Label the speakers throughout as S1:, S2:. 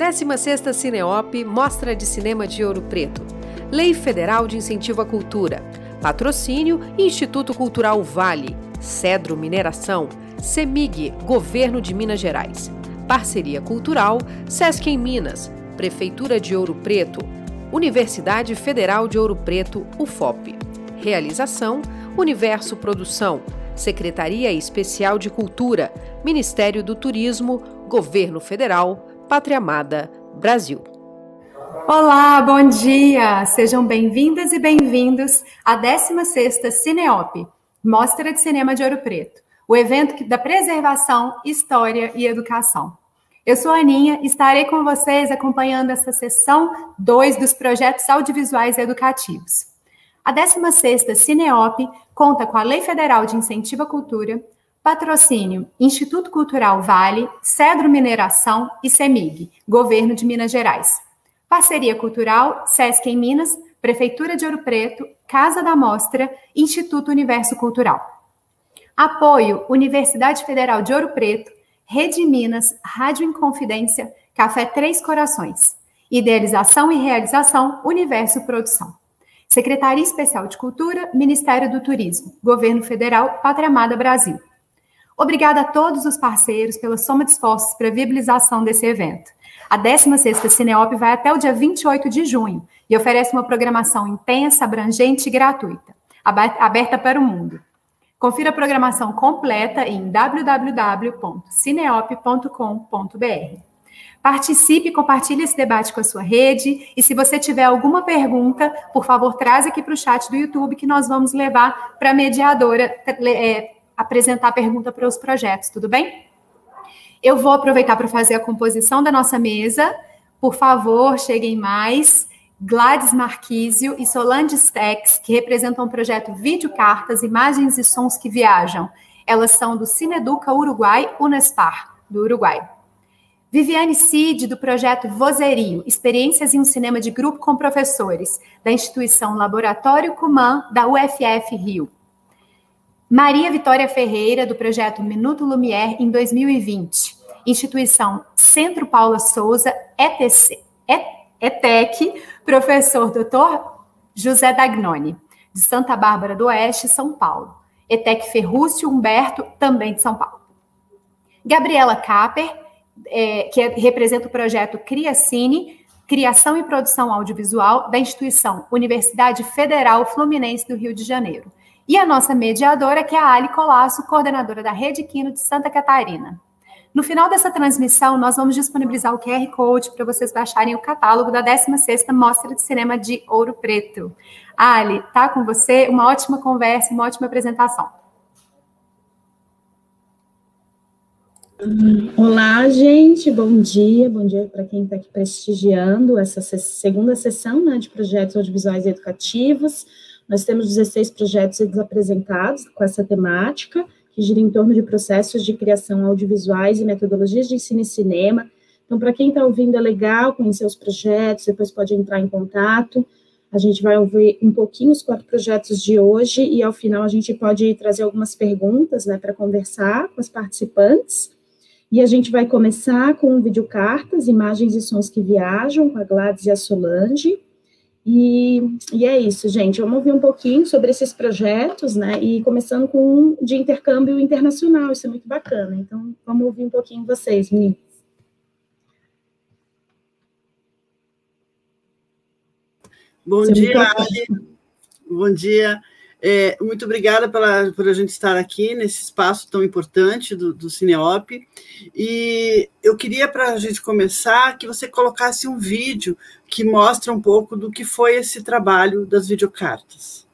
S1: 16ª Cineop Mostra de Cinema de Ouro Preto. Lei Federal de Incentivo à Cultura. Patrocínio Instituto Cultural Vale. Cedro Mineração. CEMIG, Governo de Minas Gerais. Parceria Cultural, Sesc em Minas, Prefeitura de Ouro Preto, Universidade Federal de Ouro Preto, UFOP. Realização, Universo Produção, Secretaria Especial de Cultura, Ministério do Turismo, Governo Federal, Pátria Amada, Brasil.
S2: Olá, bom dia! Sejam bem-vindas e bem-vindos à 16ª Cineop, Mostra de Cinema de Ouro Preto o evento da preservação, história e educação. Eu sou a Aninha e estarei com vocês acompanhando essa sessão 2 dos projetos audiovisuais educativos. A 16ª Cineop conta com a Lei Federal de Incentivo à Cultura, patrocínio Instituto Cultural Vale, Cedro Mineração e CEMIG, Governo de Minas Gerais. Parceria Cultural, SESC em Minas, Prefeitura de Ouro Preto, Casa da Mostra, Instituto Universo Cultural. Apoio Universidade Federal de Ouro Preto, Rede Minas, Rádio Inconfidência, Café Três Corações. Idealização e realização Universo Produção. Secretaria Especial de Cultura, Ministério do Turismo, Governo Federal, Pátria Amada Brasil. Obrigada a todos os parceiros pela soma de esforços para a viabilização desse evento. A 16ª Cineop vai até o dia 28 de junho e oferece uma programação intensa, abrangente e gratuita, aberta para o mundo. Confira a programação completa em www.cineop.com.br. Participe compartilhe esse debate com a sua rede. E se você tiver alguma pergunta, por favor, traz aqui para o chat do YouTube que nós vamos levar para a mediadora é, apresentar a pergunta para os projetos, tudo bem? Eu vou aproveitar para fazer a composição da nossa mesa. Por favor, cheguem mais. Gladys Marquísio e Solange Stex, que representam o projeto Videocartas, Imagens e Sons que Viajam. Elas são do Cineduca Uruguai, Unespar, do Uruguai. Viviane Cid, do projeto Vozerio, Experiências em um Cinema de Grupo com Professores, da instituição Laboratório Cuman, da UFF Rio. Maria Vitória Ferreira, do projeto Minuto Lumière, em 2020, instituição Centro Paula Souza, ETC, ETEC, professor doutor José Dagnoni, de Santa Bárbara do Oeste, São Paulo. ETEC Ferrúcio Humberto, também de São Paulo. Gabriela Capper, é, que representa o projeto Criacine, Criação e Produção Audiovisual da instituição Universidade Federal Fluminense do Rio de Janeiro. E a nossa mediadora, que é a Ali Colasso, coordenadora da Rede Quino de Santa Catarina. No final dessa transmissão, nós vamos disponibilizar o QR Code para vocês baixarem o catálogo da 16ª Mostra de Cinema de Ouro Preto. Ali, tá com você? Uma ótima conversa, uma ótima apresentação.
S3: Olá, gente, bom dia, bom dia para quem está aqui prestigiando essa segunda sessão né, de projetos audiovisuais educativos. Nós temos 16 projetos apresentados com essa temática que gira em torno de processos de criação audiovisuais e metodologias de ensino e cinema. Então, para quem está ouvindo, é legal conhecer os projetos, depois pode entrar em contato. A gente vai ouvir um pouquinho os quatro projetos de hoje e, ao final, a gente pode trazer algumas perguntas né, para conversar com os participantes. E a gente vai começar com videocartas, imagens e sons que viajam, com a Gladys e a Solange. E, e, é isso, gente. Vamos ouvir um pouquinho sobre esses projetos, né? E começando com um de intercâmbio internacional, isso é muito bacana. Então, vamos ouvir um pouquinho vocês, meninas.
S4: Bom Você dia, Ali. Bom dia. É, muito obrigada pela, por a gente estar aqui nesse espaço tão importante do, do Cineop. E eu queria, para a gente começar, que você colocasse um vídeo que mostra um pouco do que foi esse trabalho das videocartas.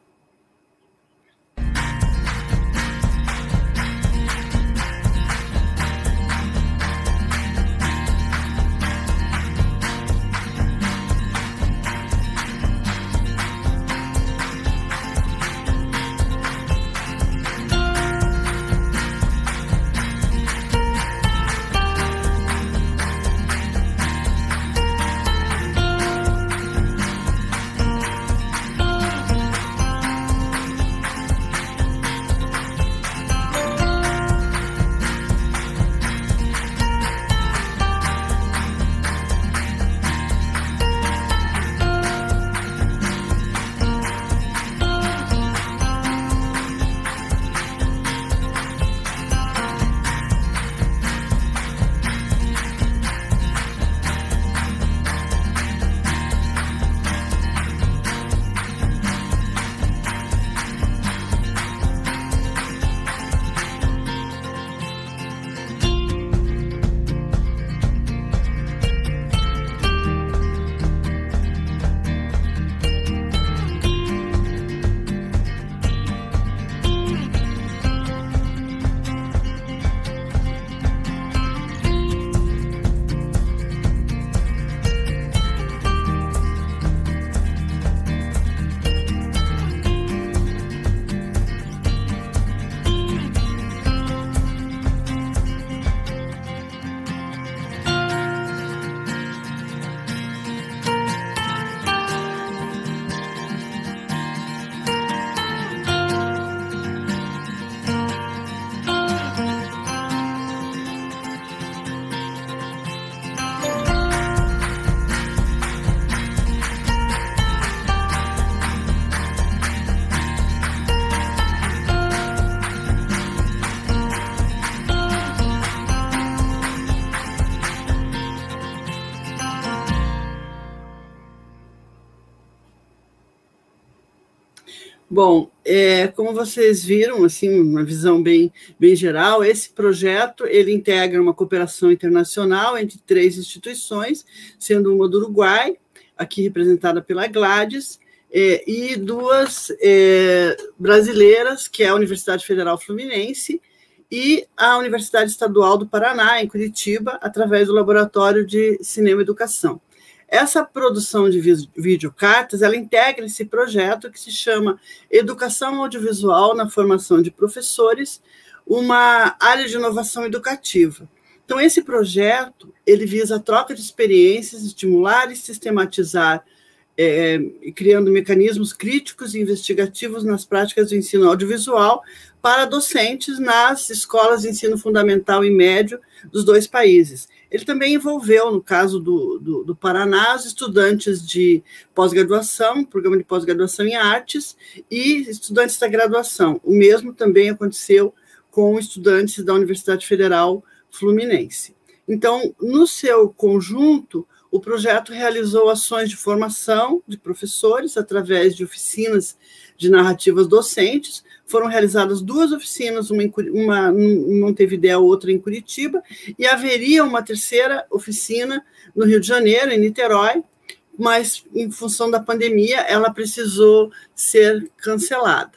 S4: Bom, é, como vocês viram, assim, uma visão bem, bem geral, esse projeto ele integra uma cooperação internacional entre três instituições, sendo uma do Uruguai, aqui representada pela Gladys, é, e duas é, brasileiras, que é a Universidade Federal Fluminense e a Universidade Estadual do Paraná, em Curitiba, através do Laboratório de Cinema e Educação. Essa produção de videocartas, ela integra esse projeto que se chama Educação Audiovisual na Formação de Professores, uma área de inovação educativa. Então, esse projeto, ele visa a troca de experiências, estimular e sistematizar, é, criando mecanismos críticos e investigativos nas práticas do ensino audiovisual para docentes nas escolas de ensino fundamental e médio dos dois países. Ele também envolveu, no caso do, do, do Paraná, os estudantes de pós-graduação, programa de pós-graduação em artes, e estudantes da graduação. O mesmo também aconteceu com estudantes da Universidade Federal Fluminense. Então, no seu conjunto, o projeto realizou ações de formação de professores através de oficinas de narrativas docentes, foram realizadas duas oficinas, uma em, uma em Montevideo, outra em Curitiba, e haveria uma terceira oficina no Rio de Janeiro, em Niterói, mas em função da pandemia ela precisou ser cancelada.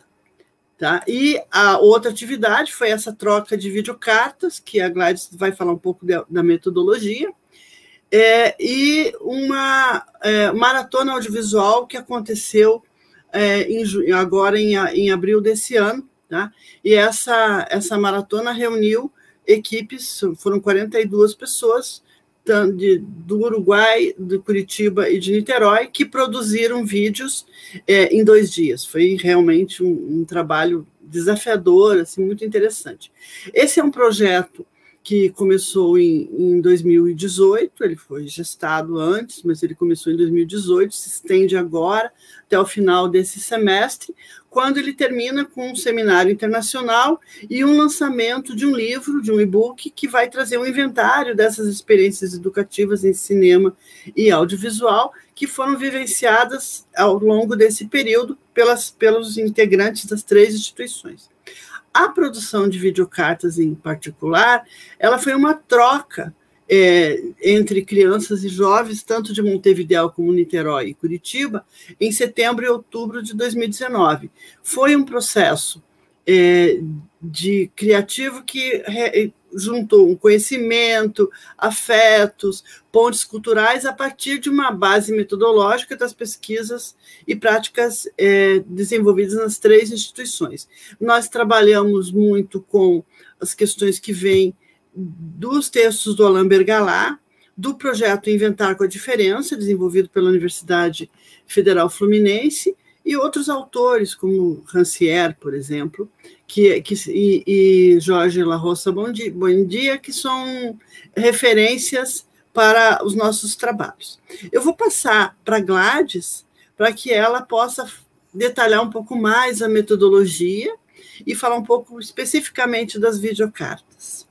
S4: Tá? E a outra atividade foi essa troca de videocartas, que a Gladys vai falar um pouco de, da metodologia, é, e uma é, maratona audiovisual que aconteceu é, em, agora em, em abril desse ano, tá? E essa, essa maratona reuniu equipes, foram 42 pessoas, de, do Uruguai, de Curitiba e de Niterói, que produziram vídeos é, em dois dias. Foi realmente um, um trabalho desafiador, assim, muito interessante. Esse é um projeto que começou em, em 2018, ele foi gestado antes, mas ele começou em 2018, se estende agora até o final desse semestre, quando ele termina com um seminário internacional e um lançamento de um livro, de um e-book, que vai trazer um inventário dessas experiências educativas em cinema e audiovisual que foram vivenciadas ao longo desse período pelas, pelos integrantes das três instituições. A produção de videocartas, em particular, ela foi uma troca é, entre crianças e jovens, tanto de Montevideo como Niterói e Curitiba, em setembro e outubro de 2019. Foi um processo é, de criativo que re, juntou um conhecimento, afetos, pontes culturais a partir de uma base metodológica das pesquisas e práticas é, desenvolvidas nas três instituições. Nós trabalhamos muito com as questões que vêm dos textos do Alain Bergalá, do projeto Inventar com a Diferença, desenvolvido pela Universidade Federal Fluminense, e outros autores, como Rancière, por exemplo, que, que, e, e Jorge La Roça Dia, que são referências para os nossos trabalhos. Eu vou passar para Gladys para que ela possa detalhar um pouco mais a metodologia e falar um pouco especificamente das videocartas.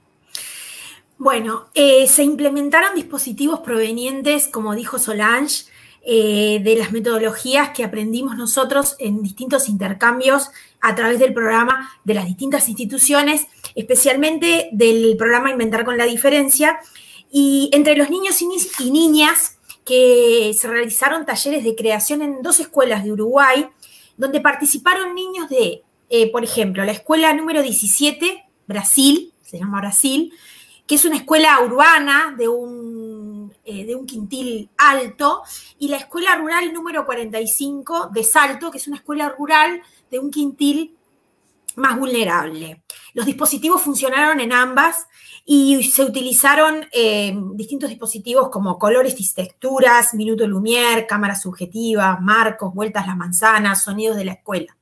S5: Bueno, eh, se implementaron dispositivos provenientes, como dijo Solange, Eh, de las metodologías que aprendimos nosotros en distintos intercambios a través del programa de las distintas instituciones, especialmente del programa Inventar con la Diferencia. Y entre los niños y niñas que se realizaron talleres de creación en dos escuelas de Uruguay, donde participaron niños de, eh, por ejemplo, la escuela número 17, Brasil, se llama Brasil, que es una escuela urbana de un, eh, de un quintil alto, y la escuela rural número 45 de Salto, que es una escuela rural de un quintil más vulnerable. Los dispositivos funcionaron en ambas y se utilizaron eh, distintos dispositivos como colores y texturas, minuto Lumière, cámara subjetiva, marcos, vueltas la manzana, sonidos de la escuela.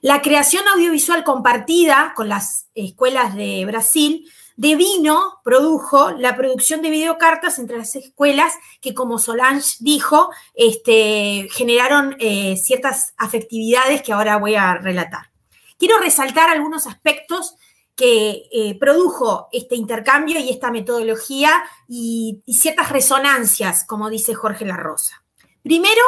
S5: La creación audiovisual compartida con las escuelas de Brasil Devino produjo la producción de videocartas entre las escuelas que, como Solange dijo, este, generaron eh, ciertas afectividades que ahora voy a relatar. Quiero resaltar algunos aspectos que eh, produjo este intercambio y esta metodología y, y ciertas resonancias, como dice Jorge La Rosa. Primero,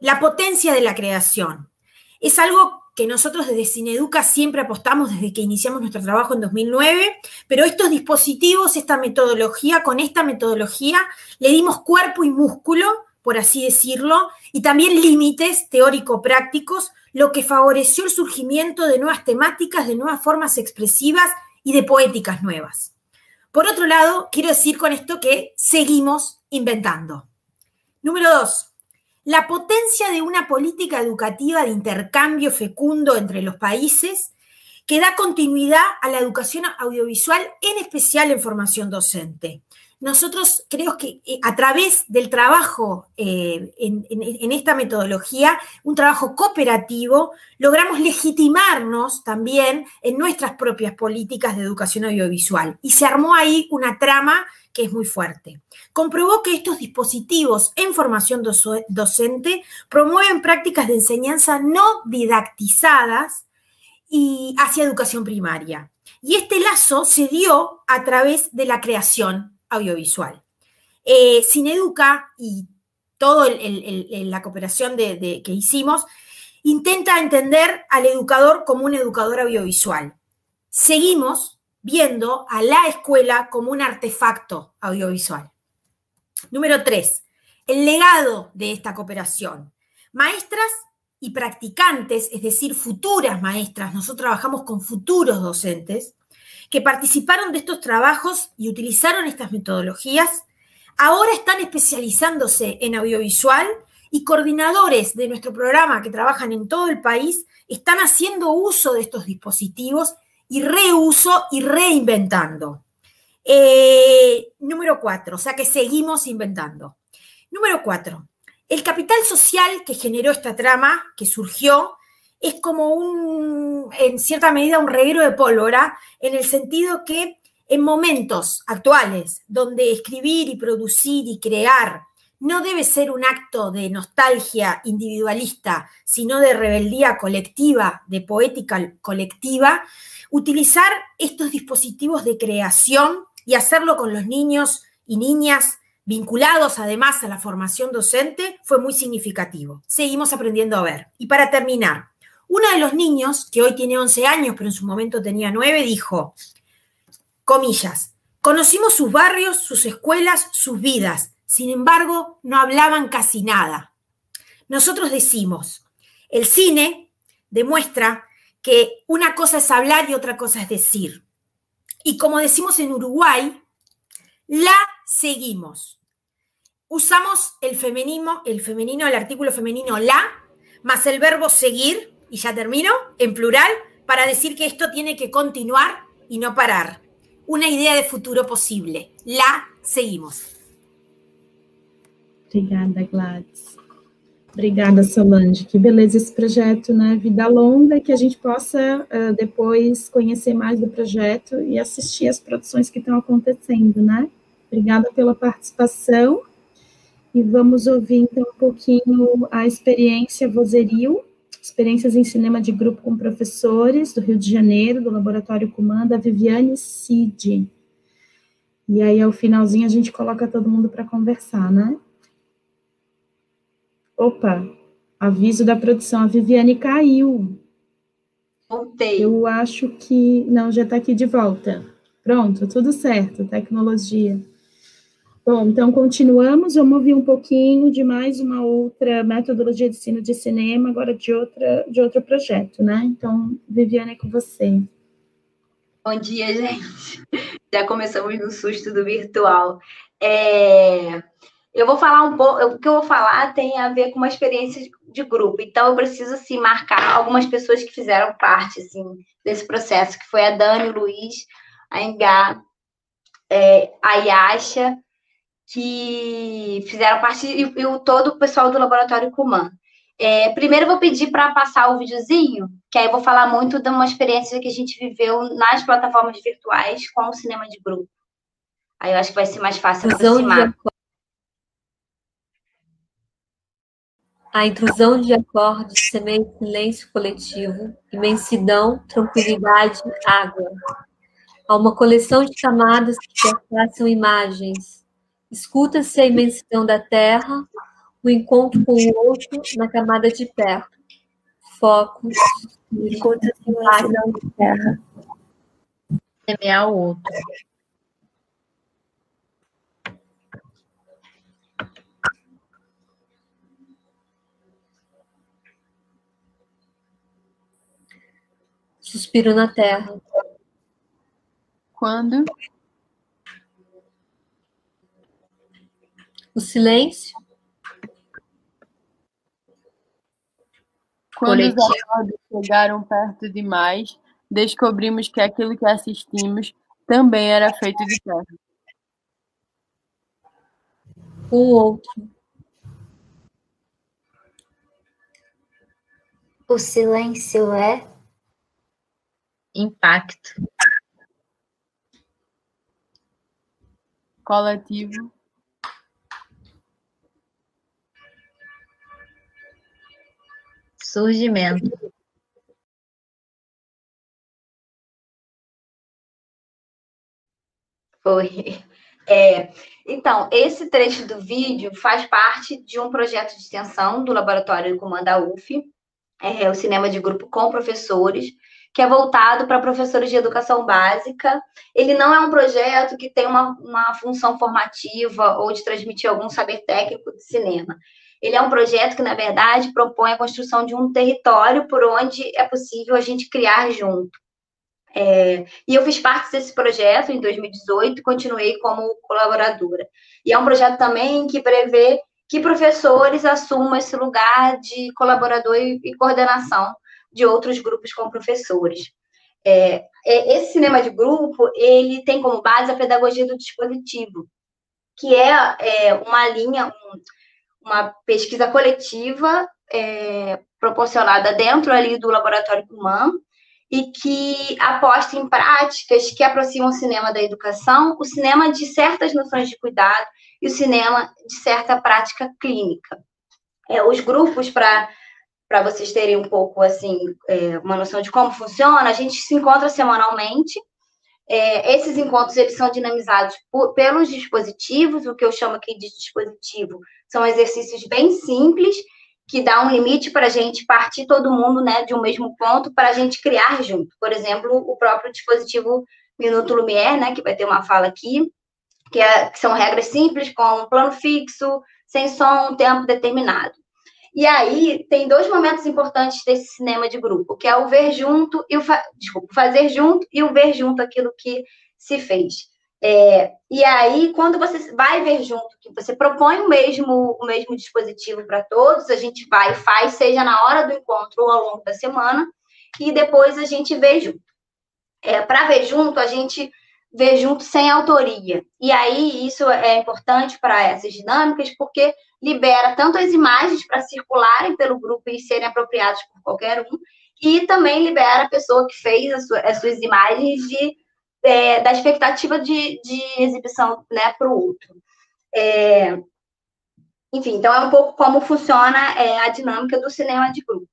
S5: la potencia de la creación. Es algo que nosotros desde Cineduca siempre apostamos desde que iniciamos nuestro trabajo en 2009, pero estos dispositivos, esta metodología, con esta metodología le dimos cuerpo y músculo, por así decirlo, y también límites teórico-prácticos, lo que favoreció el surgimiento de nuevas temáticas, de nuevas formas expresivas y de poéticas nuevas. Por otro lado, quiero decir con esto que seguimos inventando. Número dos, la potencia de una política educativa de intercambio fecundo entre los países que da continuidad a la educación audiovisual, en especial en formación docente. Nosotros creo que eh, a través del trabajo eh, en, esta metodología, un trabajo cooperativo, logramos legitimarnos también en nuestras propias políticas de educación audiovisual. Y se armó ahí una trama que es muy fuerte. Comprobó que estos dispositivos en formación docente promueven prácticas de enseñanza no didactizadas y hacia educación primaria. Y este lazo se dio a través de la creación audiovisual. Eh, Educa y toda la cooperación que hicimos intenta entender al educador como un educador audiovisual. Seguimos viendo a la escuela como un artefacto audiovisual. Número tres, el legado de esta cooperación. Maestras y practicantes, es decir, futuras maestras, nosotros trabajamos con futuros docentes, que participaron de estos trabajos y utilizaron estas metodologías, ahora están especializándose en audiovisual y coordinadores de nuestro programa que trabajan en todo el país están haciendo uso de estos dispositivos y reuso y reinventando. Eh, número cuatro, o sea que seguimos inventando. Número cuatro, el capital social que generó esta trama, que surgió, es como un, en cierta medida, un reguero de pólvora, en el sentido que en momentos actuales, donde escribir y producir y crear no debe ser un acto de nostalgia individualista, sino de rebeldía colectiva, de poética colectiva, utilizar estos dispositivos de creación y hacerlo con los niños y niñas vinculados además a la formación docente fue muy significativo. Seguimos aprendiendo a ver. Y para terminar, uno de los niños, que hoy tiene 11 años, pero en su momento tenía 9, dijo, comillas, conocimos sus barrios, sus escuelas, sus vidas. Sin embargo, no hablaban casi nada. Nosotros decimos, el cine demuestra que una cosa es hablar y otra cosa es decir. Y como decimos en Uruguay, la seguimos. Usamos el femenino, el femenino, el artículo femenino la, más el verbo seguir, y ya termino, en plural, para decir que esto tiene que continuar y no parar. Una idea de futuro posible. La seguimos.
S3: Obrigada, Gladys. Obrigada, Solange. Que beleza esse projeto, né? Vida longa, que a gente possa uh, depois conhecer mais do projeto e assistir as produções que estão acontecendo, né? Obrigada pela participação. E vamos ouvir então um pouquinho a experiência Vozerio, experiências em cinema de grupo com professores do Rio de Janeiro, do Laboratório Comanda, Viviane Cid. E aí, ao finalzinho, a gente coloca todo mundo para conversar, né? Opa, aviso da produção, a Viviane caiu.
S6: Voltei.
S3: Eu acho que. Não, já está aqui de volta. Pronto, tudo certo, tecnologia. Bom, então continuamos. Vamos ouvir um pouquinho de mais uma outra metodologia de ensino de cinema, agora de, outra, de outro projeto, né? Então, Viviane, é com você.
S6: Bom dia, gente. Já começamos no susto do virtual. É... Eu vou falar um pouco, o que eu vou falar tem a ver com uma experiência de grupo, então eu preciso assim, marcar algumas pessoas que fizeram parte assim, desse processo, que foi a Dani, o Luiz, a Engá, é, a Yasha, que fizeram parte, e, e o, todo o pessoal do Laboratório Cuman. É, primeiro eu vou pedir para passar o videozinho, que aí eu vou falar muito de uma experiência que a gente viveu nas plataformas virtuais com o cinema de grupo. Aí eu acho que vai ser mais fácil aproximar.
S7: A intrusão de acordes semeia silêncio coletivo, imensidão, tranquilidade, água. Há uma coleção de camadas que perpassam imagens. Escuta-se a imensidão da terra, o encontro com o outro na camada de perto. focos.
S8: Escuta silêncio não terra. Semear o outro.
S7: Suspiro na terra.
S9: Quando
S7: o silêncio.
S9: Quando Coletivo. os acordos chegaram perto demais, descobrimos que aquilo que assistimos também era feito de terra.
S7: O outro.
S8: O silêncio é impacto.
S9: Coletivo.
S8: surgimento
S6: Foi. É, então, esse trecho do vídeo faz parte de um projeto de extensão do Laboratório Comando da UF, é, o cinema de grupo com professores, que é voltado para professores de educação básica. Ele não é um projeto que tem uma, uma função formativa ou de transmitir algum saber técnico de cinema. Ele é um projeto que, na verdade, propõe a construção de um território por onde é possível a gente criar junto. É, e eu fiz parte desse projeto em 2018 e continuei como colaboradora. E é um projeto também que prevê que professores assumam esse lugar de colaborador e, e coordenação de outros grupos com professores. É, é, esse cinema de grupo, ele tem como base a pedagogia do dispositivo, que é, é uma linha, um, uma pesquisa coletiva é, proporcionada dentro ali do Laboratório Kuman e que aposta em práticas que aproximam o cinema da educação, o cinema de certas noções de cuidado e o cinema de certa prática clínica. É, os grupos, para para vocês terem um pouco assim é, uma noção de como funciona, a gente se encontra semanalmente. É, esses encontros eles são dinamizados por, pelos dispositivos, o que eu chamo aqui de dispositivo são exercícios bem simples, que dá um limite para a gente partir todo mundo né, de um mesmo ponto para a gente criar junto. Por exemplo, o próprio dispositivo Minuto Lumière, né, que vai ter uma fala aqui, que, é, que são regras simples, com plano fixo, sem som, tempo determinado. E aí tem dois momentos importantes desse cinema de grupo, que é o ver junto e o fa... Desculpa, fazer junto e o ver junto aquilo que se fez. É, e aí, quando você vai ver junto, que você propõe o mesmo, o mesmo dispositivo para todos, a gente vai e faz, seja na hora do encontro ou ao longo da semana, e depois a gente vê junto. É, para ver junto, a gente vê junto sem autoria. E aí, isso é importante para essas dinâmicas, porque libera tanto as imagens para circularem pelo grupo e serem apropriadas por qualquer um, e também libera a pessoa que fez as, suas, as suas imagens de é, da expectativa de, de exibição né, para o outro. É, enfim, então é um pouco como funciona é, a dinâmica do cinema de grupo.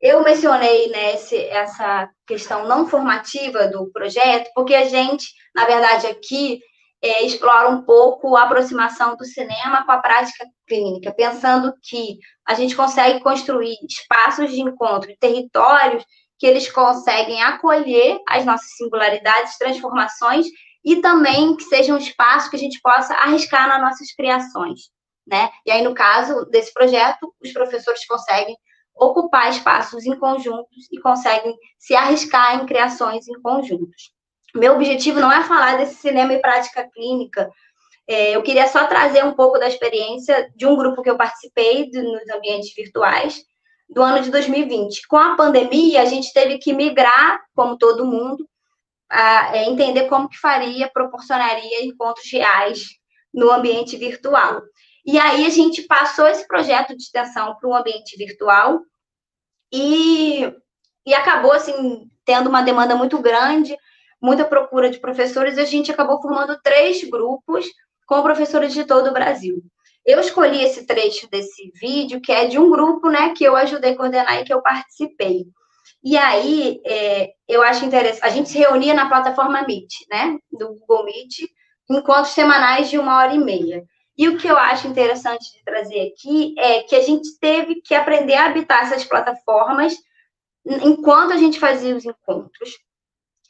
S6: Eu mencionei né, esse, essa questão não formativa do projeto, porque a gente, na verdade, aqui é, explora um pouco a aproximação do cinema com a prática clínica, pensando que a gente consegue construir espaços de encontro, territórios que eles conseguem acolher as nossas singularidades, transformações e também que seja um espaço que a gente possa arriscar nas nossas criações, né? E aí, no caso desse projeto, os professores conseguem ocupar espaços em conjuntos e conseguem se arriscar em criações em conjuntos. Meu objetivo não é falar desse cinema e prática clínica, é, eu queria só trazer um pouco da experiência de um grupo que eu participei de, nos ambientes virtuais, do ano de 2020. Com a pandemia, a gente teve que migrar, como todo mundo, a é, entender como que faria, proporcionaria encontros reais no ambiente virtual. E aí a gente passou esse projeto de extensão para o ambiente virtual e, e acabou assim tendo uma demanda muito grande, muita procura de professores, e a gente acabou formando três grupos com professores de todo o Brasil. Eu escolhi esse trecho desse vídeo, que é de um grupo, né, que eu ajudei a coordenar e que eu participei. E aí, é, eu acho interessante, a gente se reunia na plataforma Meet, né, do Google Meet, encontros semanais de uma hora e meia. E o que eu acho interessante de trazer aqui é que a gente teve que aprender a habitar essas plataformas enquanto a gente fazia os encontros.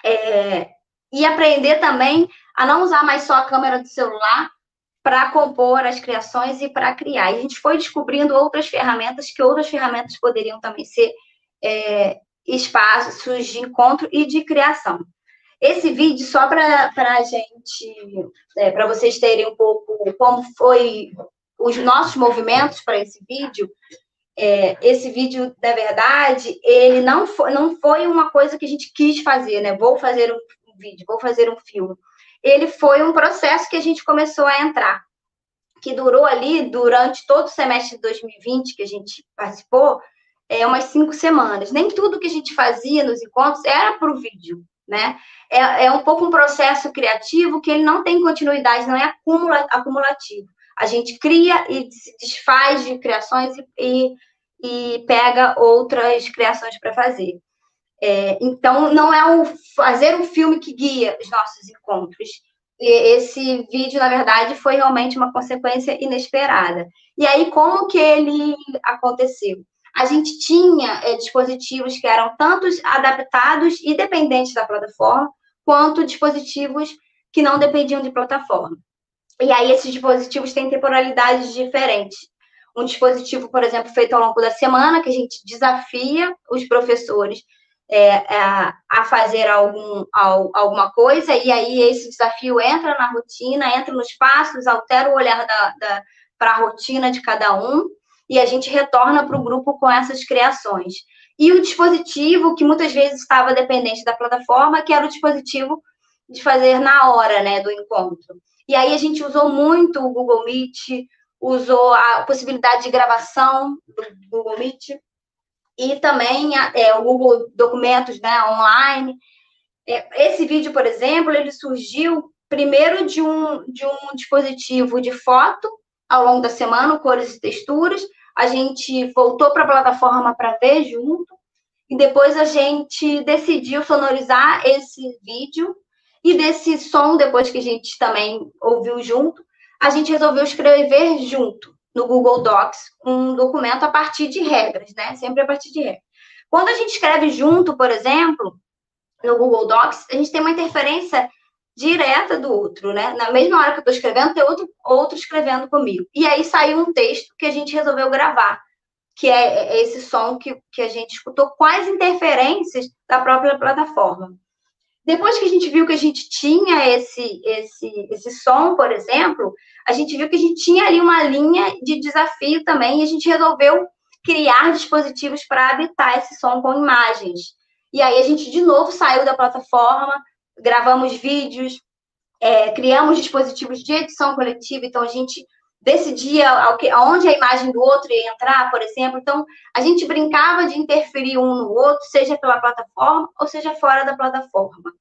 S6: É, e aprender também a não usar mais só a câmera do celular para compor as criações e para criar. E a gente foi descobrindo outras ferramentas, que outras ferramentas poderiam também ser é, espaços de encontro e de criação. Esse vídeo, só para a gente, é, para vocês terem um pouco como foi os nossos movimentos para esse vídeo, é, esse vídeo, na verdade, ele não foi, não foi uma coisa que a gente quis fazer, né? Vou fazer um vídeo, vou fazer um filme. Ele foi um processo que a gente começou a entrar, que durou ali durante todo o semestre de 2020 que a gente participou, é, umas cinco semanas. Nem tudo que a gente fazia nos encontros era para o vídeo, né? É, é, um pouco um processo criativo que ele não tem continuidade, não é acumula, acumulativo. A gente cria e se desfaz de criações e, e, e pega outras criações para fazer. É, então, não é o fazer um filme que guia os nossos encontros. E esse vídeo, na verdade, foi realmente uma consequência inesperada. E aí, como que ele aconteceu? A gente tinha é, dispositivos que eram tanto adaptados e dependentes da plataforma, quanto dispositivos que não dependiam de plataforma. E aí, esses dispositivos têm temporalidades diferentes. Um dispositivo, por exemplo, feito ao longo da semana, que a gente desafia os professores é, a, a, fazer algum, alguma coisa, e aí esse desafio entra na rotina, entra nos passos, altera o olhar para a rotina de cada um, e a gente retorna para o grupo com essas criações. E o dispositivo, que muitas vezes estava dependente da plataforma, que era o dispositivo de fazer na hora né, do encontro. E aí a gente usou muito o Google Meet, usou a possibilidade de gravação do Google Meet, e também é, o Google Documentos né, online. É, esse vídeo, por exemplo, ele surgiu primeiro de um, de um dispositivo de foto ao longo da semana, cores e texturas. A gente voltou para a plataforma para ver junto, e depois a gente decidiu sonorizar esse vídeo. E desse som, depois que a gente também ouviu junto, a gente resolveu escrever junto no Google Docs um documento a partir de regras, né? Sempre a partir de regras. Quando a gente escreve junto, por exemplo, no Google Docs, a gente tem uma interferência direta do outro, né? Na mesma hora que eu estou escrevendo, tem outro, outro escrevendo comigo. E aí saiu um texto que a gente resolveu gravar, que é, é esse som que, que a gente escutou, quais interferências da própria plataforma. Depois que a gente viu que a gente tinha esse, esse, esse som, por exemplo, a gente viu que a gente tinha ali uma linha de desafio também e a gente resolveu criar dispositivos para habitar esse som com imagens. E aí a gente de novo saiu da plataforma, gravamos vídeos, é, criamos dispositivos de edição coletiva, então a gente decidia aonde a imagem do outro ia entrar, por exemplo. Então, a gente brincava de interferir um no outro, seja pela plataforma ou seja fora da plataforma.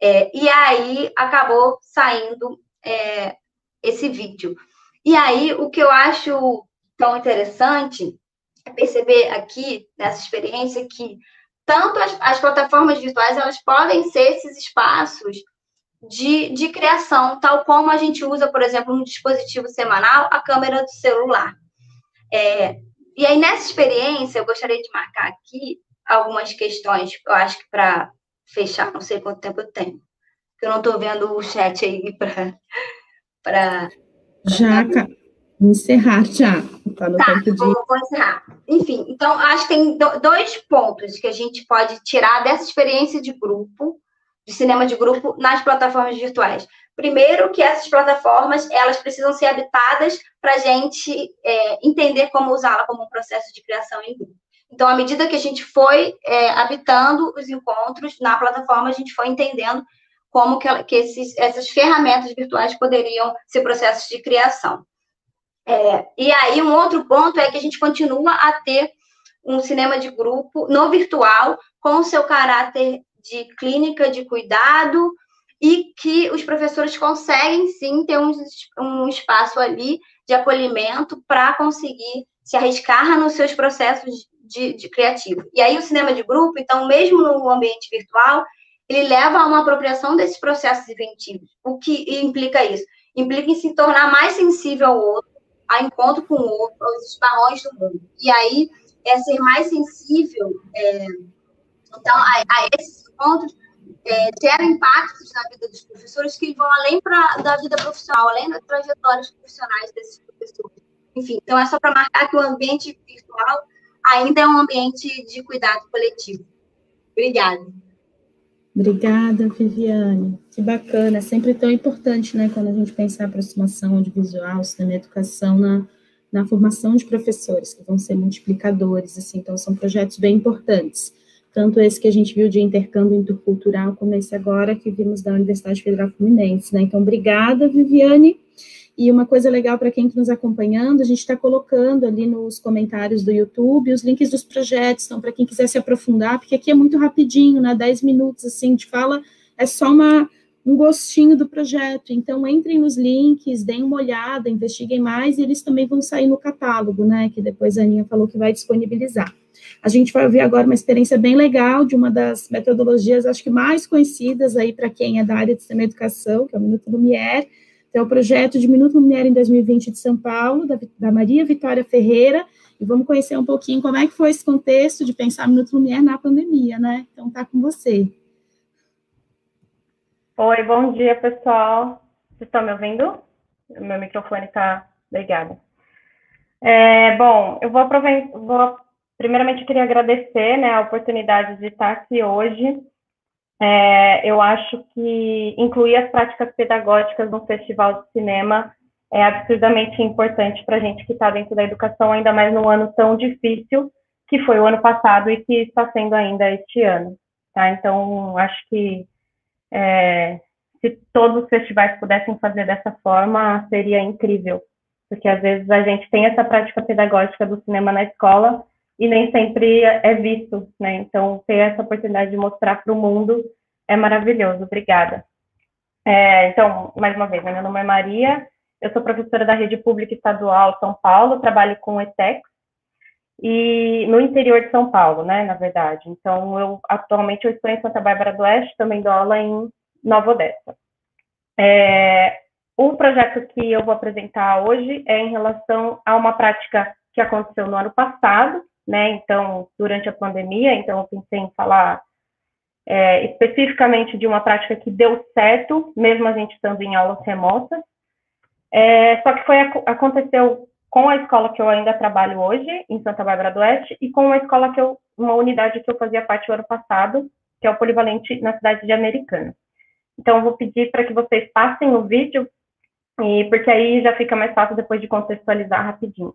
S6: É, e aí acabou saindo é, esse vídeo. E aí, o que eu acho tão interessante é perceber aqui, nessa experiência, que tanto as, as plataformas virtuais, elas podem ser esses espaços de, de criação, tal como a gente usa, por exemplo, no dispositivo semanal, a câmera do celular. É, e aí, nessa experiência, eu gostaria de marcar aqui algumas questões, eu acho que para fechar, não sei quanto tempo eu tenho, eu não estou vendo o chat aí para.
S3: Já, encerrar já.
S6: Tá, no tá tempo de... vou, vou encerrar. Enfim, então, acho que tem dois pontos que a gente pode tirar dessa experiência de grupo de cinema de grupo nas plataformas virtuais. Primeiro, que essas plataformas elas precisam ser habitadas para a gente é, entender como usá-la como um processo de criação em grupo. Então, à medida que a gente foi é, habitando os encontros na plataforma, a gente foi entendendo como que, que esses, essas ferramentas virtuais poderiam ser processos de criação. É, e aí, um outro ponto é que a gente continua a ter um cinema de grupo no virtual, com o seu caráter de clínica de cuidado e que os professores conseguem sim ter um, um espaço ali de acolhimento para conseguir se arriscar nos seus processos de, de criativo. E aí o cinema de grupo, então, mesmo no ambiente virtual, ele leva a uma apropriação desses processos inventivos. O que implica isso? implica em se tornar mais sensível ao outro, a encontro com o outro, aos esparrões do mundo. E aí é ser mais sensível, é, então, a, a, esses encontros é, impactos na vida dos professores que vão além pra, da vida profissional, além das trajetórias profissionais desses professores. Enfim, então é só para marcar que o ambiente virtual ainda é um ambiente de cuidado coletivo. Obrigada.
S3: Obrigada, Viviane. Que bacana. É sempre tão importante, né, quando a gente pensa a aproximação audiovisual, cinema e educação na, na formação de professores, que vão ser multiplicadores, assim, então são projetos bem importantes. Tanto esse que a gente viu de intercâmbio intercultural, como esse agora que vimos da Universidade Federal Fluminense, né? Então, obrigada, Viviane. E uma coisa legal para quem está nos acompanhando, a gente está colocando ali nos comentários do YouTube os links dos projetos, então, para quem quiser se aprofundar, porque aqui é muito rapidinho, né? 10 minutos assim de fala, é só uma, um gostinho do projeto. Então, entrem nos links, deem uma olhada, investiguem mais, e eles também vão sair no catálogo, né? Que depois a Aninha falou que vai disponibilizar. A gente vai ouvir agora uma experiência bem legal de uma das metodologias, acho que mais conhecidas aí para quem é da área de sistema educação, que é o Minuto Lumière, é o projeto de Minuto Mulher em 2020 de São Paulo, da, da, Maria Vitória Ferreira, e vamos conhecer um pouquinho como é que foi esse contexto de pensar Minuto Mulher na pandemia, né? Então, tá com você.
S10: Oi, bom dia, pessoal. Vocês estão me ouvindo? Meu microfone está ligado. É, bom, eu vou aproveitar, vou, primeiramente eu queria agradecer né, a oportunidade de estar aqui hoje é, eu acho que incluir as práticas pedagógicas no festival de cinema é absurdamente importante para a gente que está dentro da educação, ainda mais num ano tão difícil que foi o ano passado e que está sendo ainda este ano. Tá? Então, acho que é, se todos os festivais pudessem fazer dessa forma, seria incrível, porque às vezes a gente tem essa prática pedagógica do cinema na escola, e nem sempre é visto, né? Então, ter essa oportunidade de mostrar para o mundo é maravilhoso. Obrigada. É, então, mais uma vez, né? meu nome é Maria, eu sou professora da Rede Pública Estadual São Paulo, trabalho com ETEX, e no interior de São Paulo, né, na verdade. Então, eu atualmente eu estou em Santa Bárbara do Oeste, também dou aula em Nova Odessa. É, o projeto que eu vou apresentar hoje é em relação a uma prática que aconteceu no ano passado, né? Então, durante a pandemia, então eu pensei em falar é, especificamente de uma prática que deu certo, mesmo a gente estando em aulas remotas. É, só que foi aconteceu com a escola que eu ainda trabalho hoje, em Santa Bárbara do Oeste, e com uma escola que eu, uma unidade que eu fazia parte o ano passado, que é o Polivalente na cidade de Americana. Então, eu vou pedir para que vocês passem o vídeo, e porque aí já fica mais fácil depois de contextualizar rapidinho.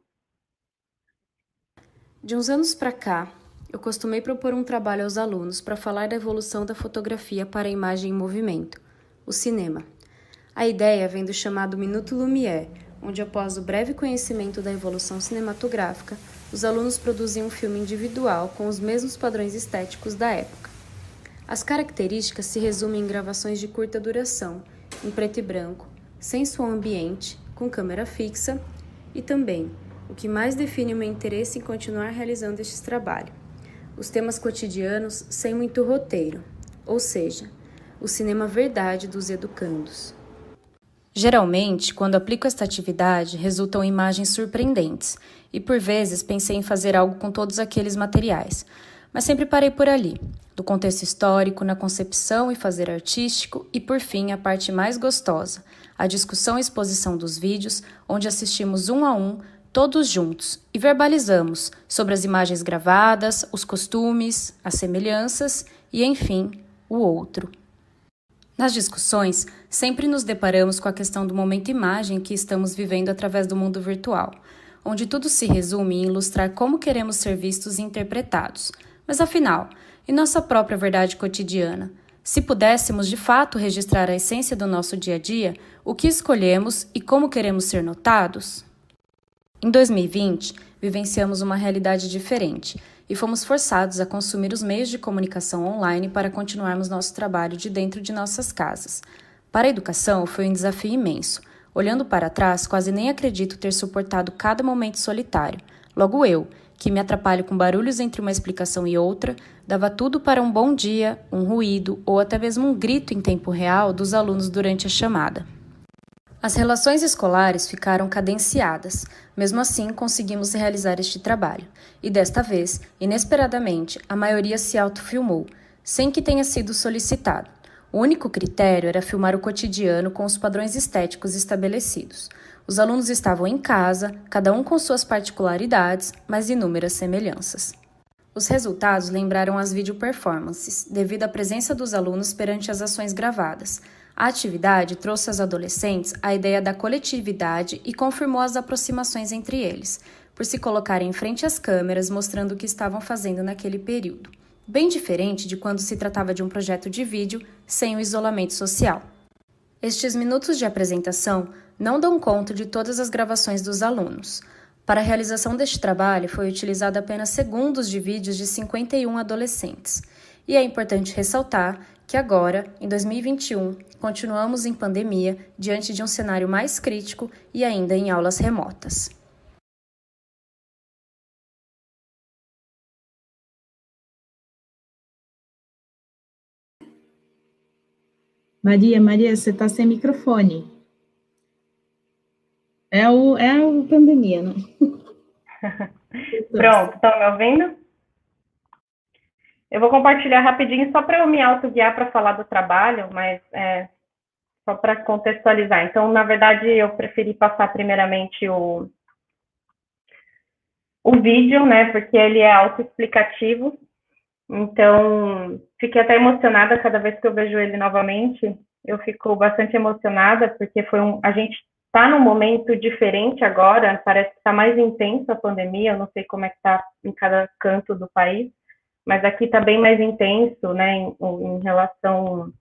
S11: De uns anos para cá, eu costumei propor um trabalho aos alunos para falar da evolução da fotografia para a imagem em movimento, o cinema. A ideia vem do chamado Minuto Lumière, onde, após o breve conhecimento da evolução cinematográfica, os alunos produziam um filme individual com os mesmos padrões estéticos da época. As características se resumem em gravações de curta duração, em preto e branco, sem som ambiente, com câmera fixa e também o que mais define o meu interesse em continuar realizando este trabalho. Os temas cotidianos sem muito roteiro, ou seja, o cinema verdade dos educandos. Geralmente, quando aplico esta atividade, resultam imagens surpreendentes, e por vezes pensei em fazer algo com todos aqueles materiais, mas sempre parei por ali, do contexto histórico, na concepção e fazer artístico, e por fim a parte mais gostosa, a discussão e exposição dos vídeos, onde assistimos um a um todos juntos e verbalizamos sobre as imagens gravadas, os costumes, as semelhanças e, enfim, o outro. Nas discussões, sempre nos deparamos com a questão do momento imagem que estamos vivendo através do mundo virtual, onde tudo se resume em ilustrar como queremos ser vistos e interpretados. Mas afinal, em nossa própria verdade cotidiana, se pudéssemos de fato registrar a essência do nosso dia a dia, o que escolhemos e como queremos ser notados? Em 2020, vivenciamos uma realidade diferente e fomos forçados a consumir os meios de comunicação online para continuarmos nosso trabalho de dentro de nossas casas. Para a educação, foi um desafio imenso. Olhando para trás, quase nem acredito ter suportado cada momento solitário. Logo eu, que me atrapalho com barulhos entre uma explicação e outra, dava tudo para um bom dia, um ruído ou até mesmo um grito em tempo real dos alunos durante a chamada. As relações escolares ficaram cadenciadas, mesmo assim conseguimos realizar este trabalho, e desta vez, inesperadamente, a maioria se autofilmou, sem que tenha sido solicitado. O único critério era filmar o cotidiano com os padrões estéticos estabelecidos. Os alunos estavam em casa, cada um com suas particularidades, mas inúmeras semelhanças. Os resultados lembraram as video performances, devido à presença dos alunos perante as ações gravadas. A atividade trouxe aos adolescentes a ideia da coletividade e confirmou as aproximações entre eles, por se colocarem em frente às câmeras mostrando o que estavam fazendo naquele período. Bem diferente de quando se tratava de um projeto de vídeo sem o isolamento social. Estes minutos de apresentação não dão conta de todas as gravações dos alunos. Para a realização deste trabalho, foi utilizado apenas segundos de vídeos de 51 adolescentes. E é importante ressaltar que agora, em 2021, continuamos em pandemia diante de um cenário mais crítico e ainda em aulas remotas.
S3: Maria, Maria, você está sem microfone. É o, é o pandemia, né?
S10: Pronto, estão me ouvindo? Eu vou compartilhar rapidinho só para eu me autoguiar para falar do trabalho, mas é, só para contextualizar. Então, na verdade, eu preferi passar primeiramente o, o vídeo, né, porque ele é autoexplicativo. Então, fiquei até emocionada cada vez que eu vejo ele novamente. Eu fico bastante emocionada, porque foi um, a gente está num momento diferente agora, parece que está mais intensa a pandemia, eu não sei como é que está em cada canto do país, mas aqui está bem mais intenso, né, em, em relação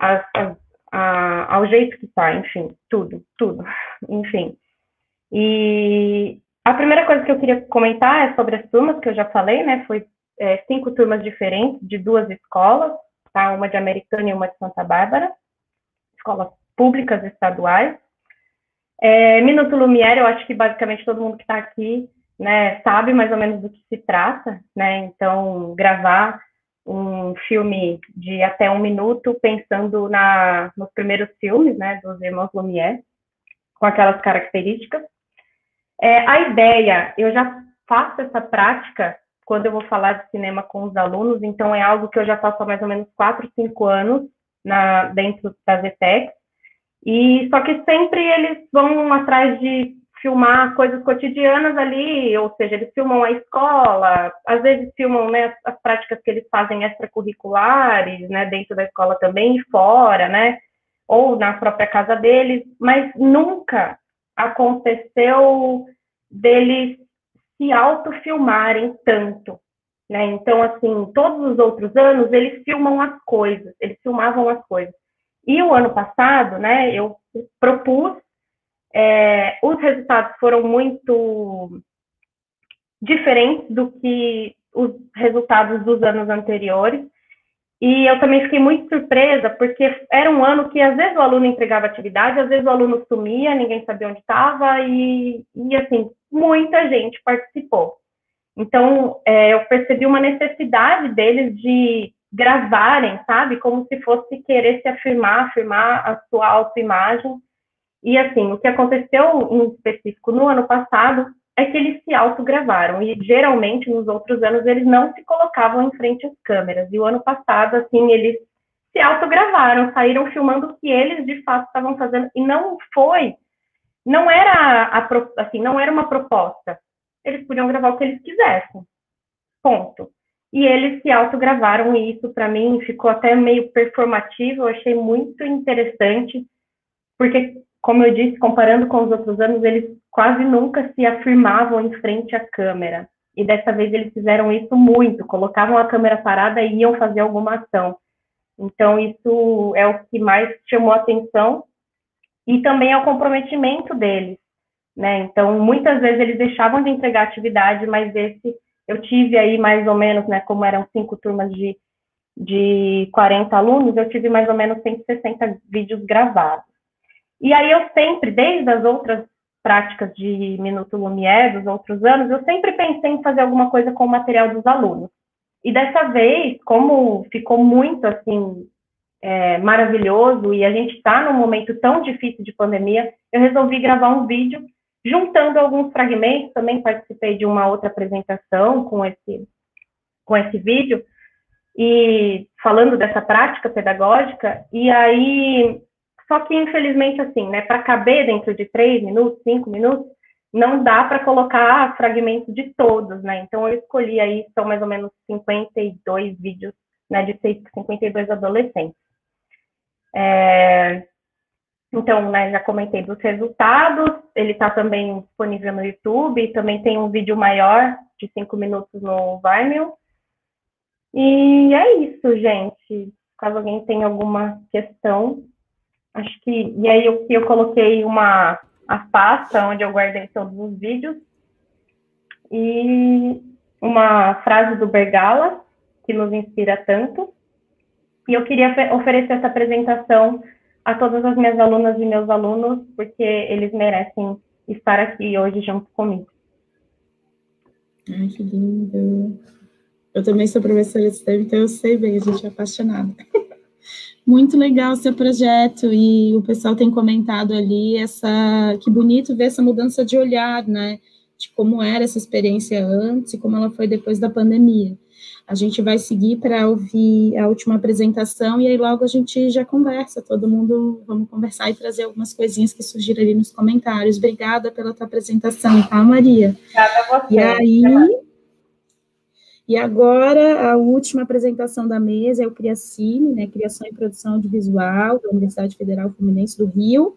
S10: a, a, a, ao jeito que está, enfim, tudo, tudo, enfim. E a primeira coisa que eu queria comentar é sobre as turmas, que eu já falei, né, foi é, cinco turmas diferentes de duas escolas, tá, uma de Americana e uma de Santa Bárbara, escolas públicas estaduais, é, Minuto Lumière, eu acho que basicamente todo mundo que está aqui né, sabe mais ou menos do que se trata, né? Então, gravar um filme de até um minuto pensando na, nos primeiros filmes, né, dos irmãos Lumière, com aquelas características. É, a ideia, eu já faço essa prática quando eu vou falar de cinema com os alunos, então é algo que eu já faço há mais ou menos 4, 5 anos na, dentro da ZTEX, e só que sempre eles vão atrás de filmar coisas cotidianas ali, ou seja, eles filmam a escola, às vezes filmam né, as, as práticas que eles fazem extracurriculares, né, dentro da escola também e fora, né, ou na própria casa deles, mas nunca aconteceu deles se autofilmarem tanto, né? Então, assim, todos os outros anos eles filmam as coisas, eles filmavam as coisas. E o ano passado, né, eu propus, é, os resultados foram muito diferentes do que os resultados dos anos anteriores. E eu também fiquei muito surpresa, porque era um ano que às vezes o aluno entregava atividade, às vezes o aluno sumia, ninguém sabia onde estava, e, e assim, muita gente participou. Então, é, eu percebi uma necessidade deles de gravarem, sabe? Como se fosse querer se afirmar, afirmar a sua autoimagem. E assim, o que aconteceu em específico no ano passado é que eles se autogravaram e geralmente nos outros anos eles não se colocavam em frente às câmeras. E o ano passado, assim, eles se autogravaram, saíram filmando o que eles de fato estavam fazendo e não foi, não era a, assim, não era uma proposta. Eles podiam gravar o que eles quisessem. Ponto. E eles se autogravaram e isso para mim ficou até meio performativo, eu achei muito interessante, porque como eu disse, comparando com os outros anos, eles quase nunca se afirmavam em frente à câmera. E dessa vez eles fizeram isso muito, colocavam a câmera parada e iam fazer alguma ação. Então isso é o que mais chamou atenção e também é o comprometimento deles, né? Então muitas vezes eles deixavam de entregar atividade, mas esse eu tive aí mais ou menos, né, como eram cinco turmas de, de 40 alunos, eu tive mais ou menos 160 vídeos gravados. E aí eu sempre, desde as outras práticas de Minuto Lumière dos outros anos, eu sempre pensei em fazer alguma coisa com o material dos alunos. E dessa vez, como ficou muito assim é, maravilhoso e a gente está num momento tão difícil de pandemia, eu resolvi gravar um vídeo juntando alguns fragmentos. Também participei de uma outra apresentação com esse, com esse vídeo e falando dessa prática pedagógica. E aí, só que infelizmente assim, né, para caber dentro de três minutos, cinco minutos, não dá para colocar fragmentos de todos, né? Então eu escolhi aí, são mais ou menos 52 vídeos, né, de 52 adolescentes. É, então, né, já comentei dos resultados, ele está também disponível no YouTube, também tem um vídeo maior de cinco minutos no Vimeo. E é isso, gente. Caso alguém tenha alguma questão, acho que. E aí eu, eu coloquei uma a pasta onde eu guardei todos os vídeos. E uma frase do Bergala, que nos inspira tanto. E eu queria oferecer essa apresentação a todas as minhas alunas e meus alunos, porque eles merecem estar aqui hoje junto comigo.
S3: Ai, que lindo. Eu também sou professora de STEM, então eu sei bem, a gente é apaixonada. Muito legal o seu projeto e o pessoal tem comentado ali essa que bonito ver essa mudança de olhar, né? De como era essa experiência antes e como ela foi depois da pandemia. A gente vai seguir para ouvir a última apresentação e aí logo a gente já conversa, todo mundo vamos conversar e trazer algumas coisinhas que surgiram ali nos comentários. Obrigada pela tua apresentação, tá, Maria?
S10: Obrigada a você.
S3: E aí, e agora, a última apresentação da mesa é o Criacine, né, Criação e Produção Audiovisual, da Universidade Federal Fluminense do Rio,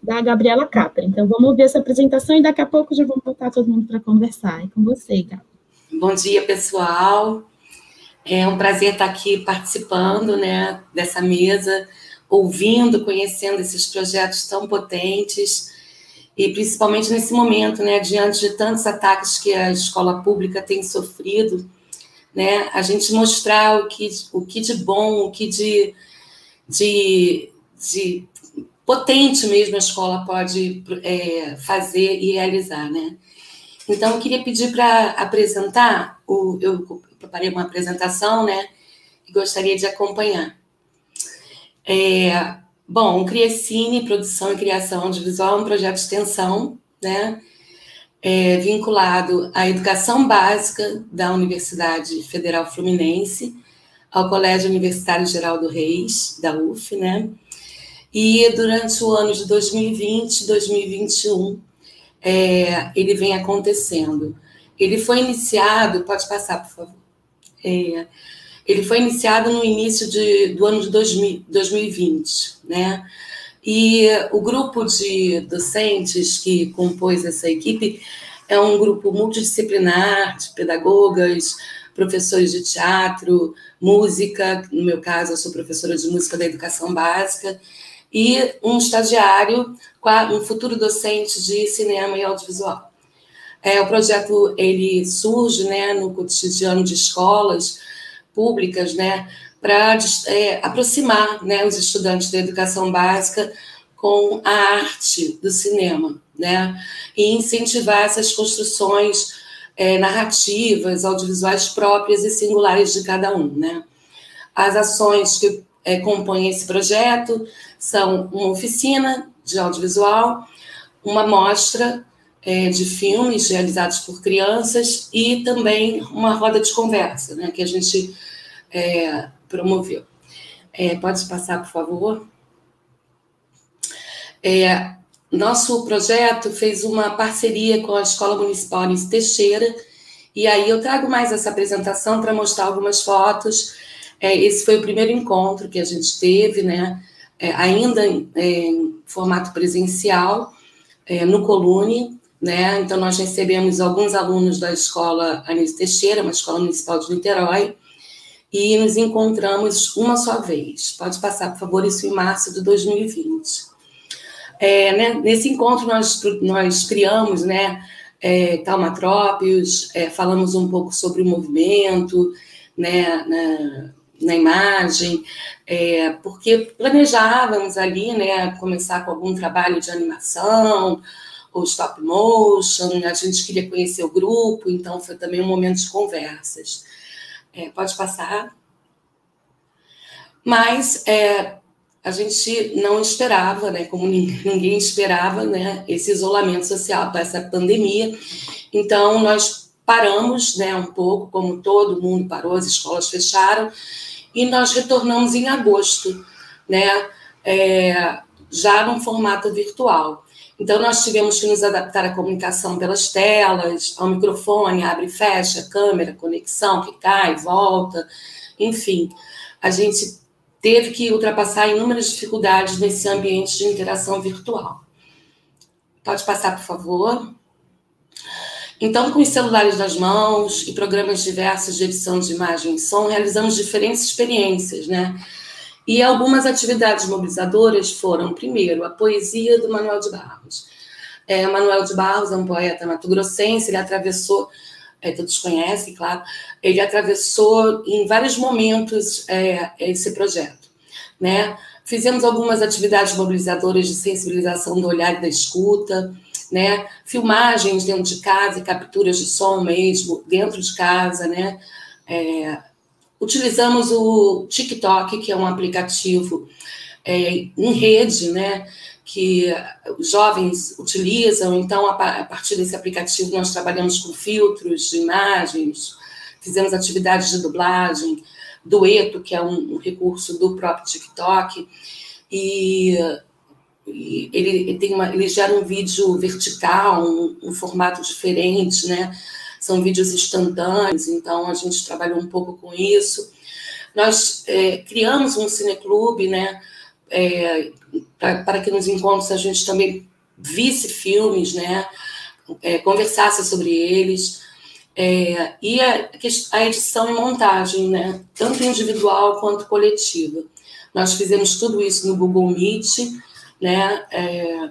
S3: da Gabriela Capra. Então, vamos ouvir essa apresentação e daqui a pouco já vamos botar todo mundo para conversar. É com você, Gabi.
S12: Bom dia, pessoal. É um prazer estar aqui participando né, dessa mesa, ouvindo, conhecendo esses projetos tão potentes e principalmente nesse momento, né, diante de tantos ataques que a escola pública tem sofrido, né, a gente mostrar o que, o que de bom, o que de, de, de potente mesmo a escola pode é, fazer e realizar, né. Então, eu queria pedir para apresentar, o, eu preparei uma apresentação, né? E gostaria de acompanhar. É, bom, o Criacine, Produção e Criação Audiovisual, é um projeto de extensão, né? É, vinculado à educação básica da Universidade Federal Fluminense, ao Colégio Universitário Geraldo Reis, da UF, né? E durante o ano de 2020 2021, é, ele vem acontecendo. Ele foi iniciado, pode passar, por favor. É, ele foi iniciado no início de, do ano de 2000, 2020, né? E o grupo de docentes que compôs essa equipe é um grupo multidisciplinar de pedagogas, professores de teatro, música, no meu caso, eu sou professora de música da educação básica, e um estagiário, um futuro docente de cinema e audiovisual. É, o projeto ele surge né, no cotidiano de escolas públicas, né, para é, aproximar né, os estudantes da educação básica com a arte do cinema, né, e incentivar essas construções é, narrativas, audiovisuais próprias e singulares de cada um, né. As ações que é, compõem esse projeto são uma oficina de audiovisual, uma mostra é, de filmes realizados por crianças e também uma roda de conversa, né, que a gente é, promoveu. É, pode passar, por favor? É, nosso projeto fez uma parceria com a Escola Municipal Anísio Teixeira, e aí eu trago mais essa apresentação para mostrar algumas fotos. É, esse foi o primeiro encontro que a gente teve, né? É, ainda em, em, formato presencial, é, no Colune, né? Então, nós recebemos alguns alunos da escola Anísio Teixeira, uma escola municipal de Niterói, e nos encontramos uma só vez. Pode passar, por favor, isso em março de 2020. É, né, nesse encontro, nós, nós criamos né, é, é, falamos um pouco sobre o movimento, né, na, na imagem, é, porque planejávamos ali né, começar com algum trabalho de animação, ou stop motion, a gente queria conhecer o grupo, então foi também um momento de conversas. É, pode passar. Mas é, a gente não esperava, né, como ninguém esperava, né, esse isolamento social, essa pandemia. Então, nós paramos, né, um pouco, como todo mundo parou, as escolas fecharam, e nós retornamos em agosto, né, é, já num formato virtual. Então, nós tivemos que nos adaptar à comunicação pelas telas, ao microfone, abre e fecha, câmera, conexão que cai, volta, enfim. A gente teve que ultrapassar inúmeras dificuldades nesse ambiente de interação virtual. Pode passar, por favor. Então, com os celulares nas mãos e programas diversos de edição de imagem e som, realizamos diferentes experiências, né? E algumas atividades mobilizadoras foram, primeiro, a poesia do Manuel de Barros. É, Manuel de Barros é um poeta mato-grossense, ele atravessou, é, todos conhecem, claro, ele atravessou em vários momentos é, esse projeto. Né? Fizemos algumas atividades mobilizadoras de sensibilização do olhar e da escuta, né? filmagens dentro de casa e capturas de som mesmo, dentro de casa, né? É, Utilizamos o TikTok, que é um aplicativo é, em rede, né? Que os jovens utilizam. Então, a partir desse aplicativo, nós trabalhamos com filtros de imagens, fizemos atividades de dublagem, dueto, que é um, um recurso do próprio TikTok, e, ele, ele, tem uma, ele gera um vídeo vertical, um, um formato diferente, né? São vídeos instantâneos, então a gente trabalhou um pouco com isso. Nós é, criamos um cineclube, né, é, para que nos encontros a gente também visse filmes, né, é, conversasse sobre eles, é, e a, a, edição e montagem, né, tanto individual quanto coletiva. Nós fizemos tudo isso no Google Meet, né, é,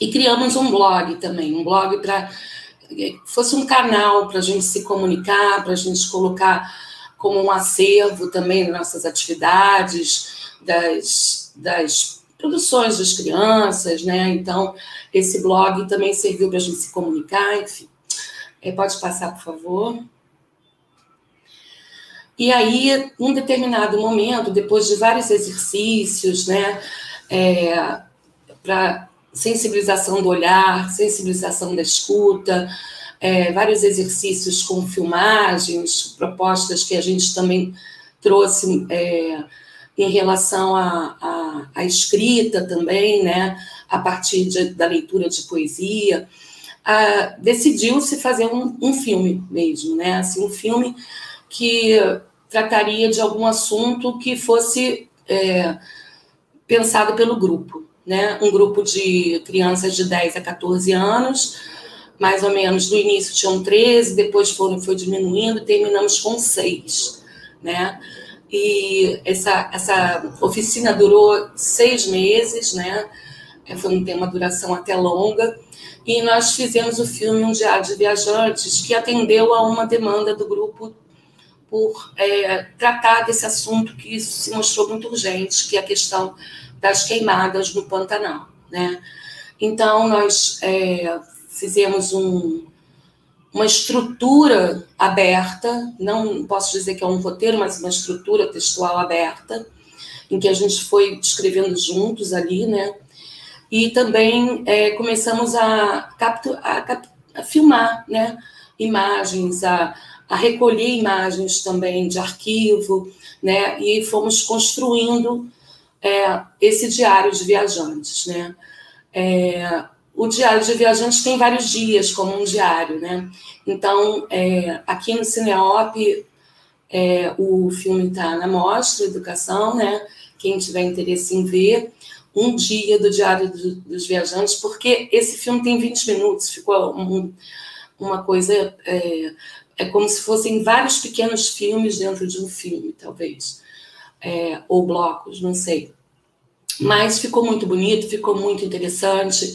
S12: e criamos um blog também, um blog para fosse um canal para a gente se comunicar, para a gente colocar como um acervo também das nossas atividades, das, das produções das crianças, né? Então, esse blog também serviu para a gente se comunicar, enfim. É, pode passar, por favor. E aí, num determinado momento, depois de vários exercícios, né, é, para sensibilização do olhar, sensibilização da escuta, é, vários exercícios com filmagens, propostas que a gente também trouxe é, em relação à escrita também, né, a partir de, da leitura de poesia, decidiu-se fazer um, um, filme mesmo, né, assim, um filme que trataria de algum assunto que fosse é, pensado pelo grupo né? Um grupo de crianças de 10 a 14 anos, mais ou menos no início tinham 13, depois foram, foi diminuindo, terminamos com seis, né? E essa, essa oficina durou seis meses, né? É, foi um tema duração até longa. E nós fizemos o filme Um Diário de Viajantes, que atendeu a uma demanda do grupo por é, tratar desse assunto que se mostrou muito urgente, que é a questão das queimadas no Pantanal, né? Então, nós é, fizemos um, uma estrutura aberta, não posso dizer que é um roteiro, mas uma estrutura textual aberta, em que a gente foi escrevendo juntos ali, né? E também é, começamos a, captu a, a, filmar, né? Imagens, a, a recolher imagens também de arquivo, né? E fomos construindo é, esse diário de viajantes, né? É, o diário de viajantes tem vários dias como um diário, né? Então, é, aqui no Cineop, é, o filme está na mostra Educação, né? Quem tiver interesse em ver, um dia do Diário do, dos Viajantes, porque esse filme tem 20 minutos, ficou um, uma coisa. É, é como se fossem vários pequenos filmes dentro de um filme, talvez é, ou blocos, não sei. Mas ficou muito bonito, ficou muito interessante.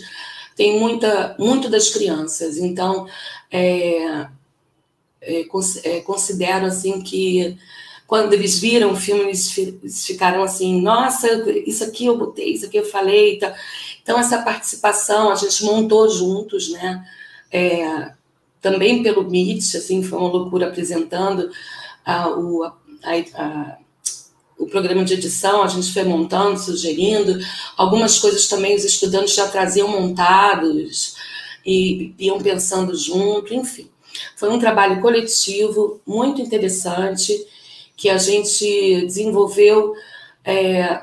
S12: Tem muita, muito das crianças, então é, é, é considero assim que quando eles viram o filme, eles ficaram assim, nossa, isso aqui eu botei, isso aqui eu falei. Então, essa participação a gente montou juntos, né? É, também pelo Meet, assim, foi uma loucura apresentando a, o, a, a, o programa de edição, a gente foi montando, sugerindo. Algumas coisas também os estudantes já traziam montados e iam pensando junto, enfim. Foi um trabalho coletivo muito interessante que a gente desenvolveu é,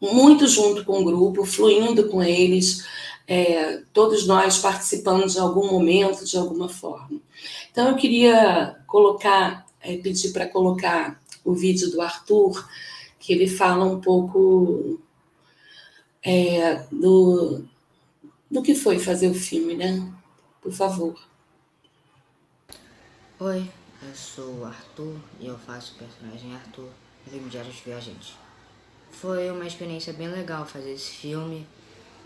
S12: muito junto com o grupo, fluindo com eles, é, todos nós participando de algum momento, de alguma forma. Então, eu queria colocar, é, pedir para colocar o vídeo do Arthur, que ele fala um pouco é, do, do que foi fazer o filme, né? Por favor.
S13: Oi, eu sou o Arthur e eu faço o personagem Arthur no filme Diários Viajantes. Foi uma experiência bem legal fazer esse filme.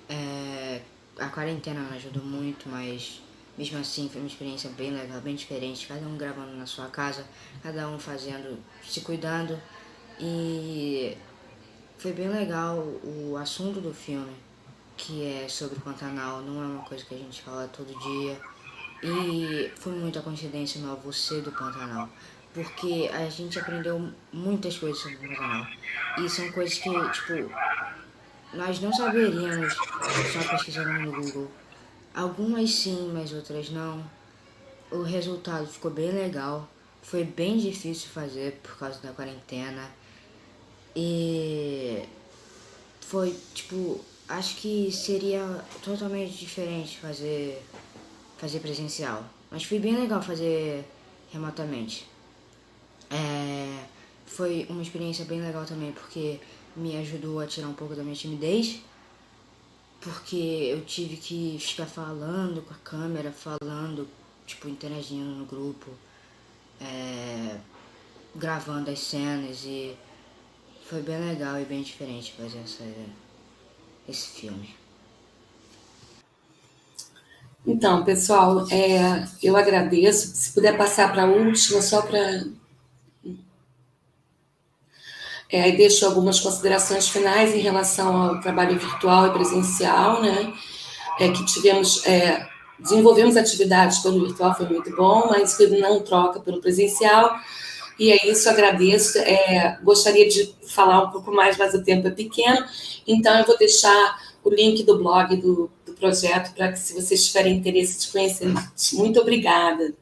S13: É, a quarentena não ajudou muito, mas mesmo assim foi uma experiência bem legal, bem diferente. Cada um gravando na sua casa, cada um fazendo, se cuidando. E foi bem legal o assunto do filme, que é sobre o Pantanal. Não é uma coisa que a gente fala todo dia. E foi muita coincidência no você do Pantanal porque a gente aprendeu muitas coisas sobre o Pantanal. E são coisas que, tipo, nós não saberíamos só pesquisando no Google. Algumas sim, mas outras não. O resultado ficou bem legal. Foi bem difícil fazer por causa da quarentena. E foi, tipo, acho que seria totalmente diferente fazer fazer presencial. Mas foi bem legal fazer remotamente. É, foi uma experiência bem legal também, porque me ajudou a tirar um pouco da minha timidez, porque eu tive que ficar falando com a câmera, falando, tipo, interagindo no grupo, é, gravando as cenas e foi bem legal e bem diferente fazer essa, esse filme.
S12: Então, pessoal, é, eu agradeço. Se puder passar para a última, só para é, deixo algumas considerações finais em relação ao trabalho virtual e presencial, né? É, que tivemos, é, desenvolvemos atividades pelo virtual, foi muito bom, mas que não troca pelo presencial. E é isso, agradeço. É, gostaria de falar um pouco mais, mas o tempo é pequeno, então eu vou deixar o link do blog do, do projeto para que, se vocês tiverem interesse de conhecer. Muito obrigada.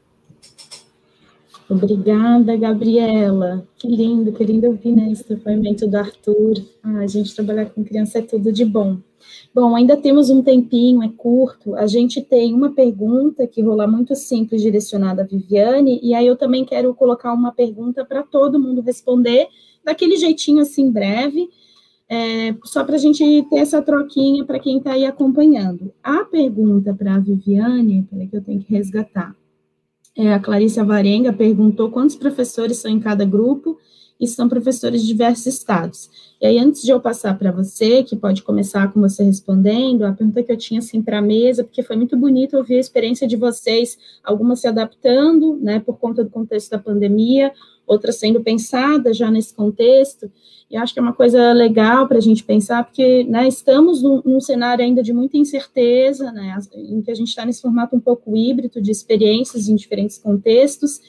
S3: Obrigada, Gabriela. Que lindo, que lindo ouvir né, esse depoimento do Arthur. Ah, a gente trabalhar com criança é tudo de bom. Bom, ainda temos um tempinho, é curto. A gente tem uma pergunta que rola muito simples, direcionada a Viviane, e aí eu também quero colocar uma pergunta para todo mundo responder, daquele jeitinho assim breve, é, só para a gente ter essa troquinha para quem está aí acompanhando. A pergunta para a Viviane, peraí que eu tenho que resgatar. É, a Clarice Avarenga perguntou quantos professores são em cada grupo e são professores de diversos estados. E aí, antes de eu passar para você, que pode começar com você respondendo, a pergunta que eu tinha assim para a mesa, porque foi muito bonito ouvir a experiência de vocês, algumas se adaptando, né, por conta do contexto da pandemia, outras sendo pensadas já nesse contexto. E acho que é uma coisa legal para a gente pensar, porque né, estamos num, num, cenário ainda de muita incerteza, né, em que a gente está nesse formato um pouco híbrido de experiências em diferentes contextos,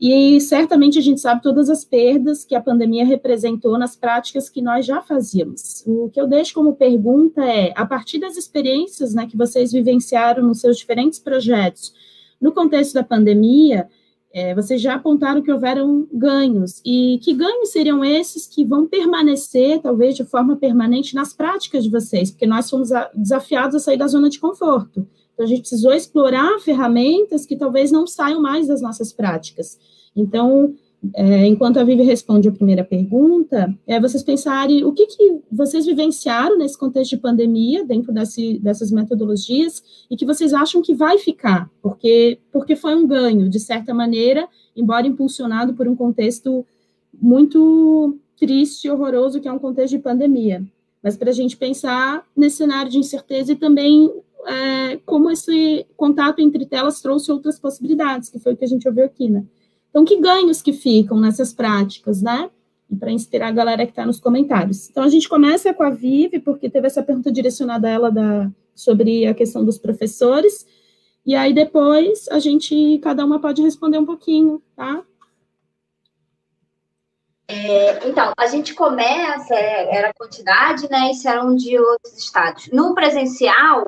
S3: e certamente a gente sabe todas as perdas que a pandemia representou nas práticas que nós já fazíamos. O que eu deixo como pergunta é, a partir das experiências né, que vocês vivenciaram nos seus diferentes projetos, no contexto da pandemia, é, vocês já apontaram que houveram ganhos, e que ganhos seriam esses que vão permanecer, talvez de forma permanente, nas práticas de vocês, porque nós fomos desafiados a sair da zona de conforto. Então, a gente precisou explorar ferramentas que talvez não saiam mais das nossas práticas. Então, é, enquanto a Vivi responde a primeira pergunta, é vocês pensarem o que, que vocês vivenciaram nesse contexto de pandemia, dentro desse, dessas metodologias, e que vocês acham que vai ficar, porque, porque foi um ganho, de certa maneira, embora impulsionado por um contexto muito triste e horroroso, que é um contexto de pandemia. Mas para a gente pensar nesse cenário de incerteza e também é, como esse contato entre telas trouxe outras possibilidades, que foi o que a gente ouviu aqui, né? Então, que ganhos que ficam nessas práticas, né? Para inspirar a galera que está nos comentários. Então, a gente começa com a Vivi, porque teve essa pergunta direcionada a ela da, sobre a questão dos professores. E aí, depois, a gente, cada uma pode responder um pouquinho, tá?
S6: É, então, a gente começa, é, era quantidade, né? Isso eram de outros estados. No presencial,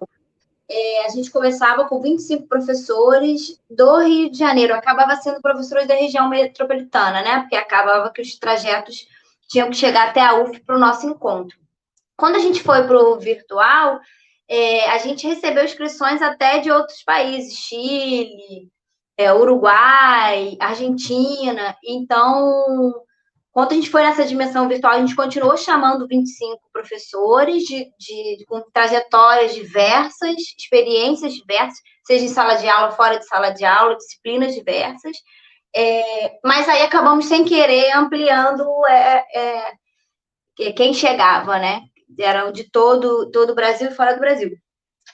S6: é, a gente começava com 25 professores do Rio de Janeiro, acabava sendo professores da região metropolitana, né? Porque acabava que os trajetos tinham que chegar até a UF para o nosso encontro. Quando a gente foi para o virtual, é, a gente recebeu inscrições até de outros países, Chile, é, Uruguai, Argentina. Então, quando a gente foi nessa dimensão virtual, a gente continuou chamando 25 professores de, de, com trajetórias diversas, experiências diversas, seja em sala de aula, fora de sala de aula, disciplinas diversas. É, mas aí acabamos sem querer ampliando é, é, quem chegava, né? Eram de todo, todo o Brasil e fora do Brasil.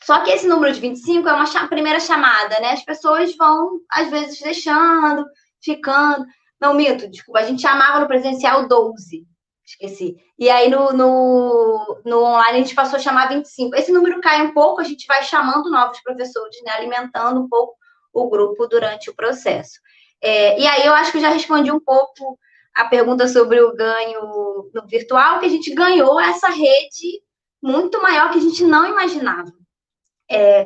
S6: Só que esse número de 25 é uma primeira chamada, né? As pessoas vão, às vezes, deixando, ficando. Não, mito, desculpa, a gente chamava no presencial 12. Esqueci. E aí no, no, no online a gente passou a chamar 25. Esse número cai um pouco, a gente vai chamando novos professores, né? Alimentando um pouco o grupo durante o processo. É, e aí eu acho que eu já respondi um pouco a pergunta sobre o ganho no virtual, que a gente ganhou essa rede muito maior que a gente não imaginava. É,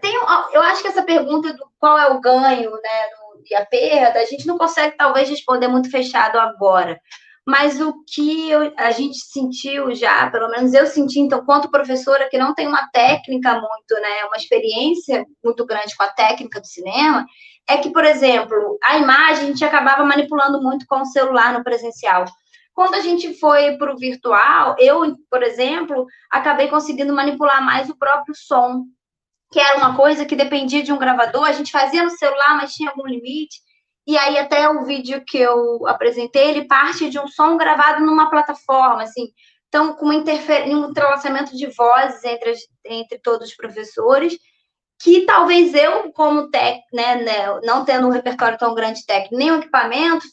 S6: tem, eu acho que essa pergunta do qual é o ganho né, e a perda, a gente não consegue talvez responder muito fechado agora. Mas o que eu, a gente sentiu já, pelo menos eu senti, então, quanto professora que não tem uma técnica muito, né, uma experiência muito grande com a técnica do cinema, é que, por exemplo, a imagem a gente acabava manipulando muito com o celular no presencial. Quando a gente foi para o virtual, eu, por exemplo, acabei conseguindo manipular mais o próprio som, que era uma coisa que dependia de um gravador, a gente fazia no celular, mas tinha algum limite. E aí até o vídeo que eu apresentei, ele parte de um som gravado numa plataforma, assim. Então, com um entrelaçamento de vozes entre, entre todos os professores, que talvez eu, como técnico, né, né, não tendo um repertório tão grande técnico, nem o equipamento,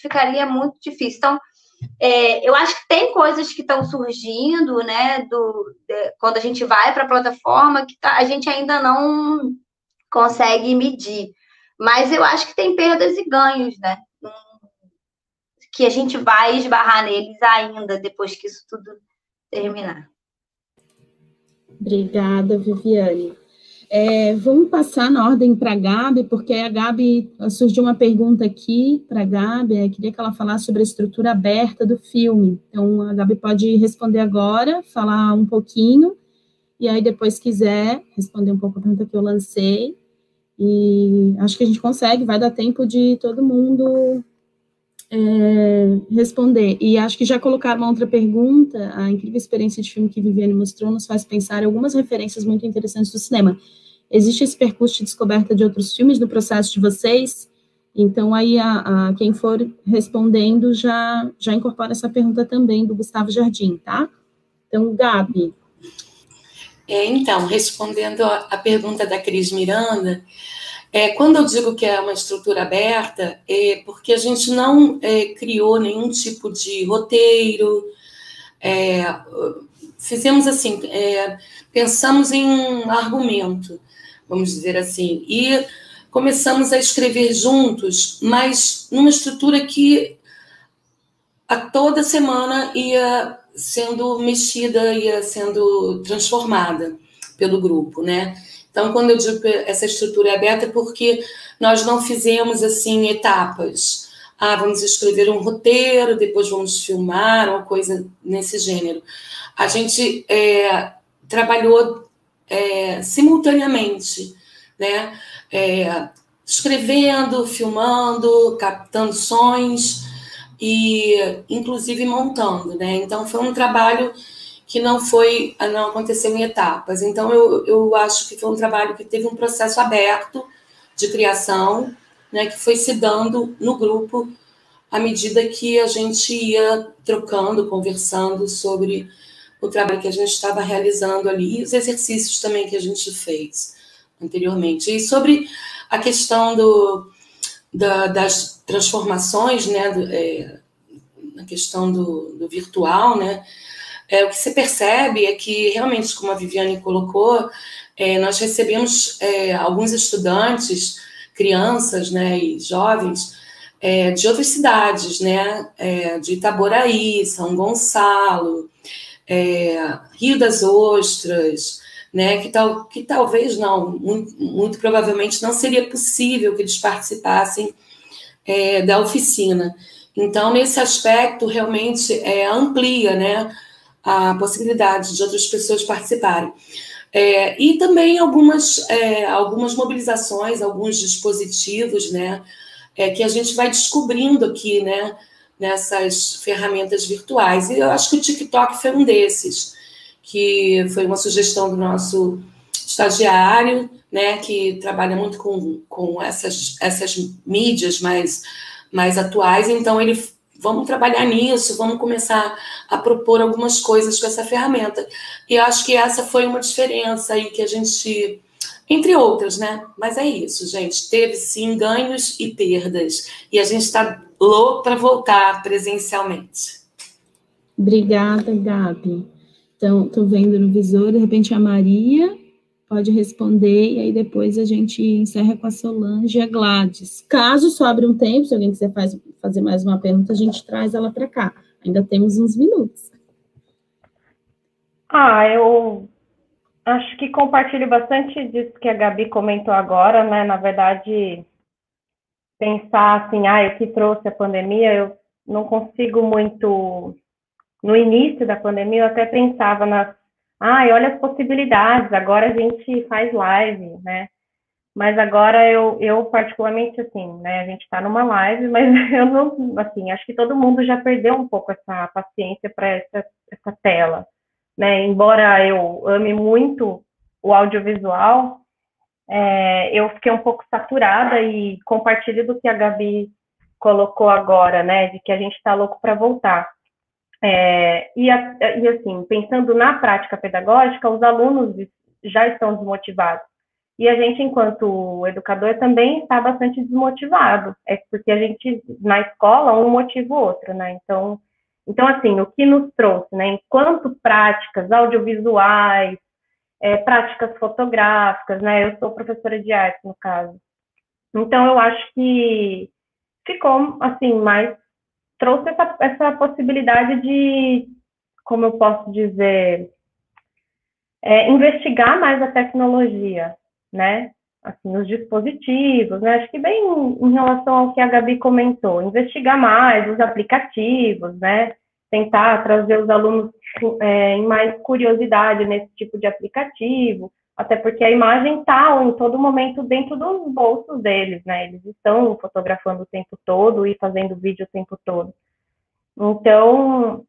S6: ficaria muito difícil. Então, é, eu acho que tem coisas que estão surgindo, né, do, de, quando a gente vai para a plataforma, que tá, a gente ainda não consegue medir. Mas eu acho que tem perdas e ganhos, né? Que a gente vai esbarrar neles ainda depois que isso tudo terminar.
S3: Obrigada, Viviane. É, vamos passar na ordem para a Gabi, porque a Gabi surgiu uma pergunta aqui para a Gabi, é, queria que ela falasse sobre a estrutura aberta do filme. Então, a Gabi pode responder agora, falar um pouquinho, e aí depois quiser responder um pouco a pergunta que eu lancei. E acho que a gente consegue, vai dar tempo de todo mundo é, responder. E acho que já colocaram uma outra pergunta, a incrível experiência de filme que Viviane mostrou nos faz pensar em algumas referências muito interessantes do cinema. Existe esse percurso de descoberta de outros filmes no processo de vocês? Então, aí, a, a, quem for respondendo já, já incorpora essa pergunta também do Gustavo Jardim, tá? Então, Gabi.
S12: É, então, respondendo a, a pergunta da Cris Miranda, é, quando eu digo que é uma estrutura aberta, é porque a gente não é, criou nenhum tipo de roteiro, é, fizemos assim, é, pensamos em um argumento vamos dizer assim, e começamos a escrever juntos, mas numa estrutura que a toda semana ia sendo mexida, ia sendo transformada pelo grupo, né? Então, quando eu digo que essa estrutura é aberta, é porque nós não fizemos assim etapas. Ah, vamos escrever um roteiro, depois vamos filmar, uma coisa nesse gênero. A gente é, trabalhou é, simultaneamente, né? É, escrevendo, filmando, captando sons e, inclusive, montando, né? Então, foi um trabalho que não foi, não aconteceu em etapas. Então, eu, eu acho que foi um trabalho que teve um processo aberto de criação, né? Que foi se dando no grupo à medida que a gente ia trocando, conversando sobre o trabalho que a gente estava realizando ali e os exercícios também que a gente fez anteriormente. E sobre a questão do, da, das transformações, né, do, é, na questão do, do virtual, né, é, o que se percebe é que, realmente, como a Viviane colocou, é, nós recebemos é, alguns estudantes, crianças né, e jovens, é, de outras cidades, né? É, de Itaboraí, São Gonçalo, é, Rio das Ostras, né? Que, tal, que talvez não, muito, muito provavelmente não seria possível que eles participassem da oficina. Então, nesse aspecto, realmente é, amplia né, a possibilidade de outras pessoas participarem. É, e também algumas, é, algumas mobilizações, alguns dispositivos, né, é, que a gente vai descobrindo aqui, né, nessas ferramentas virtuais. E eu acho que o TikTok foi um desses, que foi uma sugestão do nosso estagiário, né, que trabalha muito com, com essas, essas mídias mais, mais atuais. Então, ele vamos trabalhar nisso, vamos começar a propor algumas coisas com essa ferramenta. E acho que essa foi uma diferença aí que a gente, entre outras, né? Mas é isso, gente. Teve sim ganhos e perdas. E a gente está louco para voltar presencialmente.
S3: Obrigada, Gabi. Então, estou vendo no visor, de repente a Maria pode responder, e aí depois a gente encerra com a Solange e a Gladys. Caso sobre um tempo, se alguém quiser faz, fazer mais uma pergunta, a gente traz ela para cá. Ainda temos uns minutos.
S10: Ah, eu acho que compartilho bastante disso que a Gabi comentou agora, né? Na verdade, pensar assim, ah, o que trouxe a pandemia, eu não consigo muito. No início da pandemia, eu até pensava nas ai, olha as possibilidades, agora a gente faz live, né? Mas agora eu, eu particularmente, assim, né, a gente está numa live, mas eu não, assim, acho que todo mundo já perdeu um pouco essa paciência para essa, essa tela, né? Embora eu ame muito o audiovisual, é, eu fiquei um pouco saturada e compartilho do que a Gabi colocou agora, né, de que a gente está louco para voltar. É, e, e, assim, pensando na prática pedagógica, os alunos já estão desmotivados. E a gente, enquanto educador, também está bastante desmotivado. É porque a gente, na escola, um motiva o outro, né? Então, então assim, o que nos trouxe, né? Enquanto práticas audiovisuais, é, práticas fotográficas, né? Eu sou professora de arte, no caso. Então, eu acho que ficou, assim, mais trouxe essa, essa possibilidade de, como eu posso dizer, é, investigar mais a tecnologia, né? Assim, os dispositivos, né? Acho que bem em relação ao que a Gabi comentou, investigar mais os aplicativos, né? Tentar trazer os alunos é, em mais curiosidade nesse tipo de aplicativo, até porque a imagem está em todo momento dentro dos bolsos deles, né? Eles estão fotografando o tempo todo e fazendo vídeo o tempo todo. Então,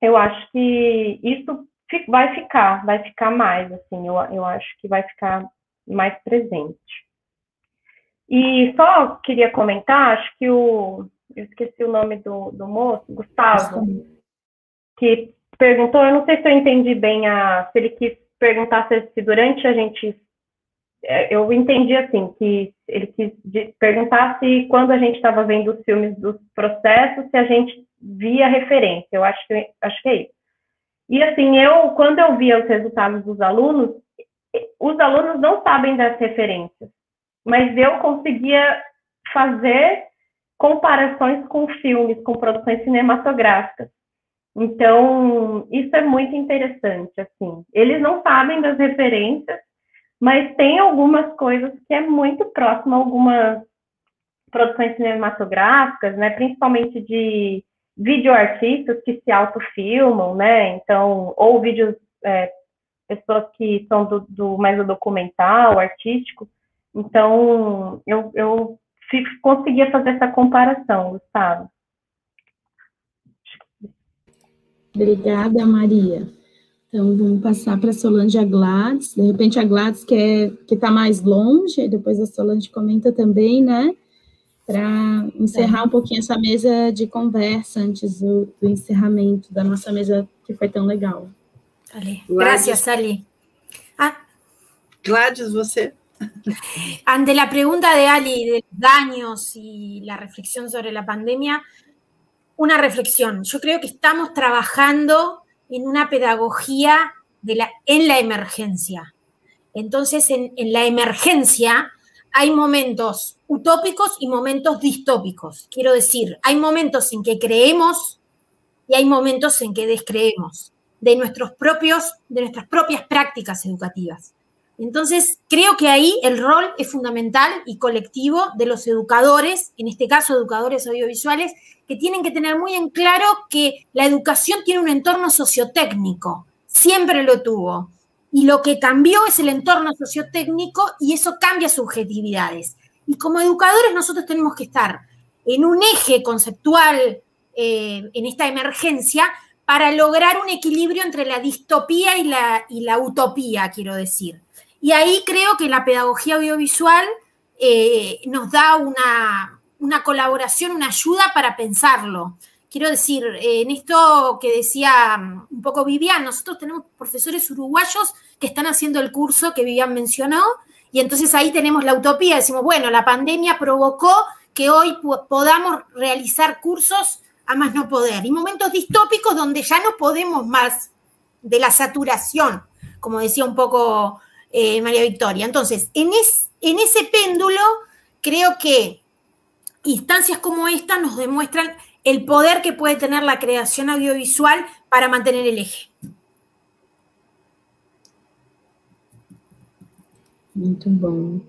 S10: eu acho que isso vai ficar, vai ficar mais, assim, eu, eu acho que vai ficar mais presente. E só queria comentar, acho que o, eu esqueci o nome do, do moço, Gustavo, que perguntou, eu não sei se eu entendi bem a, se ele quis perguntar se, durante a gente é, eu entendi assim que ele quis perguntar se quando a gente estava vendo os filmes dos processos se a gente via referência. Eu acho que acho que é isso. E assim eu quando eu via os resultados dos alunos, os alunos não sabem das referências, mas eu conseguia fazer comparações com filmes, com produções cinematográficas. Então, isso é muito interessante, assim. Eles não sabem das referências, mas tem algumas coisas que é muito próximo a algumas produções cinematográficas, né, principalmente de videoartistas que se autofilmam, né, então, ou vídeos, é, pessoas que são do, do mais do documental, artístico, então, eu, eu conseguia fazer essa comparação, Gustavo.
S3: Obrigada, Maria. Então, vamos passar para a Solange a Gladys. De repente, a Gladys quer que está mais longe, depois a Solange comenta também, né? Para encerrar é. um pouquinho essa mesa de conversa antes do, do, encerramento da nossa mesa, que foi tão legal.
S5: Vale. Gracias, Ali.
S4: Ah. Gladys, você.
S5: Ante la pregunta de Ali de daños y la reflexión sobre la pandemia, una reflexión. Yo creo que estamos trabajando en una pedagogía en la emergencia. Entonces, en, la emergencia hay momentos utópicos y momentos distópicos. Quiero decir, hay momentos en que creemos y hay momentos en que descreemos de, nuestros propios, de nuestras propias prácticas educativas. Entonces, creo que ahí el rol es fundamental y colectivo de los educadores, en este caso educadores audiovisuales, que tienen que tener muy en claro que la educación tiene un entorno sociotécnico, siempre lo tuvo. Y lo que cambió es el entorno sociotécnico y eso cambia subjetividades. Y como educadores nosotros tenemos que estar en un eje conceptual eh, en esta emergencia para lograr un equilibrio entre la distopía y la, y la utopía, quiero decir. Y ahí creo que la pedagogía audiovisual eh, nos da una, una colaboración, una ayuda para pensarlo. Quiero decir, en esto que decía mm, un poco Vivian, nosotros tenemos profesores uruguayos que están haciendo el curso que Vivian mencionó, y entonces ahí tenemos la utopía, decimos, bueno, la pandemia provocó que hoy podamos realizar cursos a más no poder, y momentos distópicos donde ya no podemos más de la saturación, como decía un poco eh, María Victoria. Entonces, en, en ese péndulo, creo que instancias como esta nos demuestran el poder que puede tener la creación audiovisual para mantener el eje.
S3: Muito bom.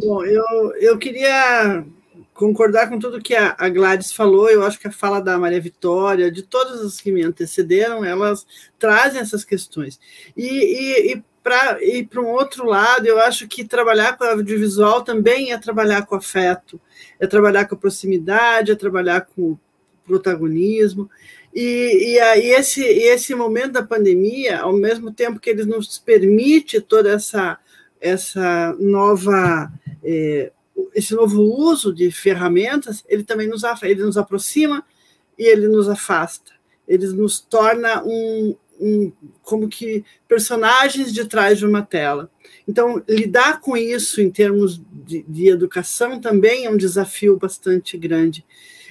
S4: Bom, eu, eu queria concordar com tudo que a, a, Gladys falou. Eu acho que a fala da Maria Vitória, de todas as que me antecederam, elas trazem essas questões. E, e, e para ir para um outro lado, eu acho que trabalhar com audiovisual também é trabalhar com afeto, é trabalhar com proximidade, é trabalhar com protagonismo. E, e aí esse, esse momento da pandemia, ao mesmo tempo que ele nos permite toda essa, essa nova é, esse novo uso de ferramentas, ele também nos, ele nos aproxima e ele nos afasta. Ele nos torna um, um, como que personagens de trás de uma tela. Então, lidar com isso em termos de, de educação também é um desafio bastante grande.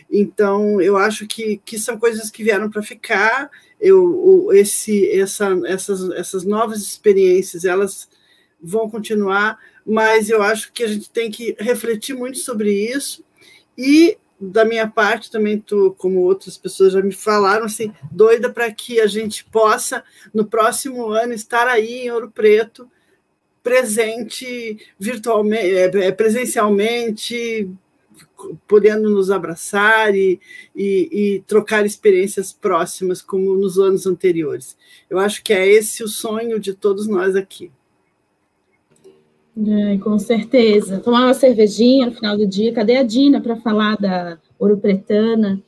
S4: Então, eu acho que, que são coisas que vieram para ficar. Eu, esse, essa, essas, essas novas experiências, elas vão continuar, mas eu acho que a gente tem que refletir muito sobre isso e da minha parte também tô, como outras pessoas já me falaram, assim, doida para que a gente possa no próximo ano estar aí em Ouro Preto, presente virtualmente, é, é, presencialmente, podendo nos abraçar e, e, e, trocar experiências próximas, como nos anos anteriores. Eu acho que é esse o sonho de todos nós aqui.
S3: É, com certeza. Tomar uma cervejinha no final do dia. Cadê a Dina para falar da Ouro Pretana?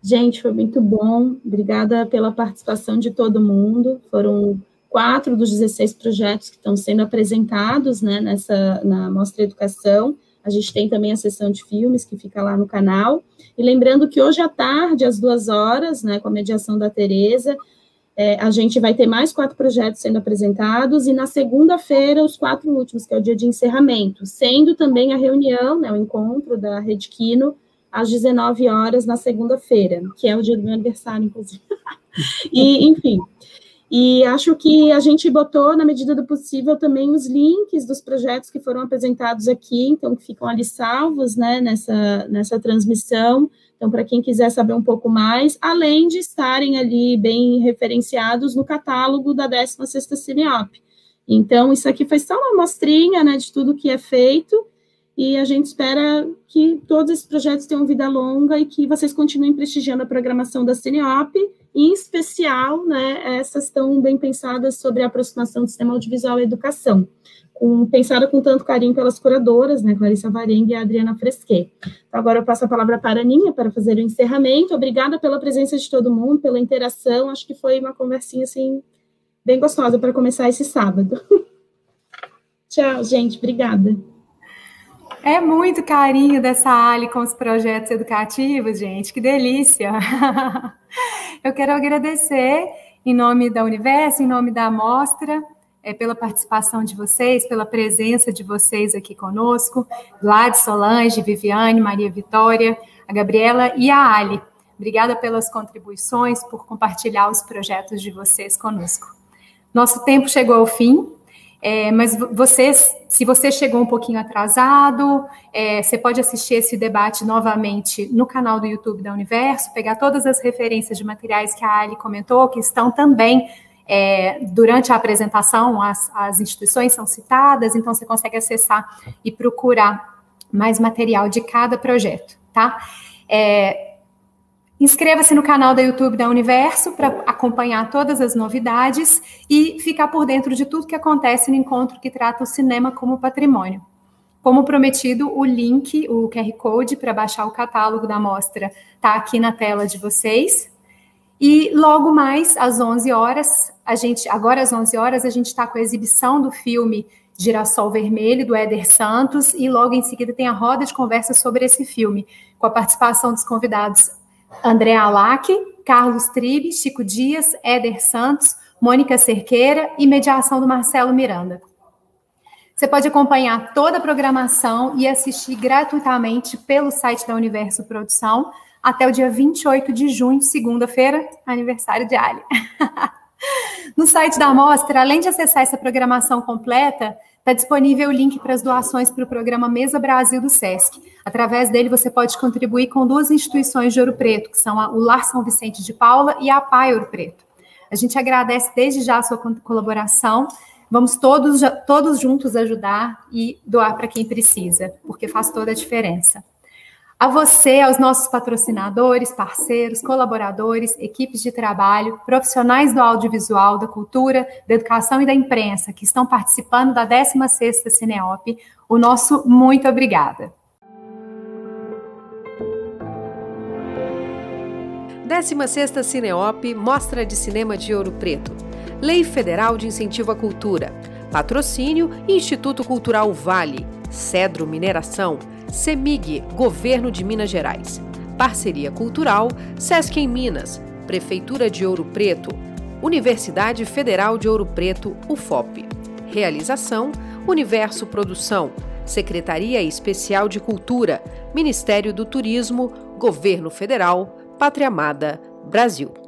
S3: Gente, foi muito bom. Obrigada pela participação de todo mundo. Foram quatro dos 16 projetos que estão sendo apresentados né, nessa, na Mostra Educação. A gente tem também a sessão de filmes que fica lá no canal. E lembrando que hoje à tarde, às duas horas, né, com a mediação da Tereza, é, a gente vai ter mais quatro projetos sendo apresentados, e na segunda-feira, os quatro últimos, que é o dia de encerramento, sendo também a reunião, né, o encontro da Rede Quino, às 19 horas na segunda-feira, que é o dia do meu aniversário, inclusive. e, enfim, e acho que a gente botou, na medida do possível, também os links dos projetos que foram apresentados aqui, então, que ficam ali salvos, né, nessa, nessa transmissão, então, para quem quiser saber um pouco mais, além de estarem ali bem referenciados no catálogo da 16ª Cineop. Então, isso aqui foi só uma amostrinha né, de tudo que é feito, e a gente espera que todos esses projetos tenham vida longa e que vocês continuem prestigiando a programação da Cineop, em especial, né, essas estão bem pensadas sobre a aproximação do sistema audiovisual e educação pensada com tanto carinho pelas curadoras, né, Clarissa Varenga e Adriana Fresquet. Então, agora eu passo a palavra para a Aninha para fazer o encerramento. Obrigada pela presença de todo mundo, pela interação. Acho que foi uma conversinha, assim, bem gostosa para começar esse sábado. Tchau, gente. Obrigada.
S2: É muito carinho dessa Ali com os projetos educativos, gente. Que delícia! Eu quero agradecer em nome da Universo, em nome da Amostra, é, pela participação de vocês, pela presença de vocês aqui conosco, Gladys, Solange, Viviane, Maria Vitória, a Gabriela e a Ali. Obrigada pelas contribuições, por compartilhar os projetos de vocês conosco. Nosso tempo chegou ao fim É, mas vocês, se você chegou um pouquinho atrasado, é, você pode assistir esse debate novamente no canal do YouTube da Universo, pegar todas as referências de materiais que a Ali comentou, que estão também é, durante a apresentação, as, as instituições são citadas, então você consegue acessar e procurar mais material de cada projeto, tá? É, Inscreva-se no canal da YouTube da Universo para acompanhar todas as novidades e ficar por dentro de tudo que acontece no encontro que trata o cinema como patrimônio. Como prometido, o link, o QR Code para baixar o catálogo da mostra está aqui na tela de vocês. E logo mais, às 11 horas, a gente, agora às 11 horas, a gente está com a exibição do filme Girassol Vermelho, do Éder Santos, e logo em seguida tem a roda de conversa sobre esse filme, com a participação dos convidados André Alac, Carlos Tribe, Chico Dias, Éder Santos, Mônica Cerqueira e mediação do Marcelo Miranda. Você pode acompanhar toda a programação e assistir gratuitamente pelo site da Universo Produção até o dia 28 de junho, segunda-feira, aniversário de Ali. no site da Mostra, além de acessar essa programação completa, Está disponível o link para as doações para o programa Mesa Brasil do SESC. Através dele, você pode contribuir com duas instituições de Ouro Preto, que são o Lar São Vicente de Paula e a PAI Ouro Preto. A gente agradece desde já a sua colaboração. Vamos todos, todos juntos ajudar e doar para quem precisa, porque faz toda a diferença. A você, aos nossos patrocinadores, parceiros, colaboradores, equipes de trabalho, profissionais do audiovisual, da cultura, da educação e da imprensa que estão participando da 16ª Cineop, o nosso muito obrigada.
S1: 16ª Cineop Mostra de Cinema de Ouro Preto. Lei Federal de Incentivo à Cultura. Patrocínio Instituto Cultural Vale. Cedro Mineração. CEMIG, Governo de Minas Gerais. Parceria Cultural, Sesc em Minas, Prefeitura de Ouro Preto, Universidade Federal de Ouro Preto, UFOP. Realização: Universo Produção, Secretaria Especial de Cultura, Ministério do Turismo, Governo Federal, Pátria Amada, Brasil.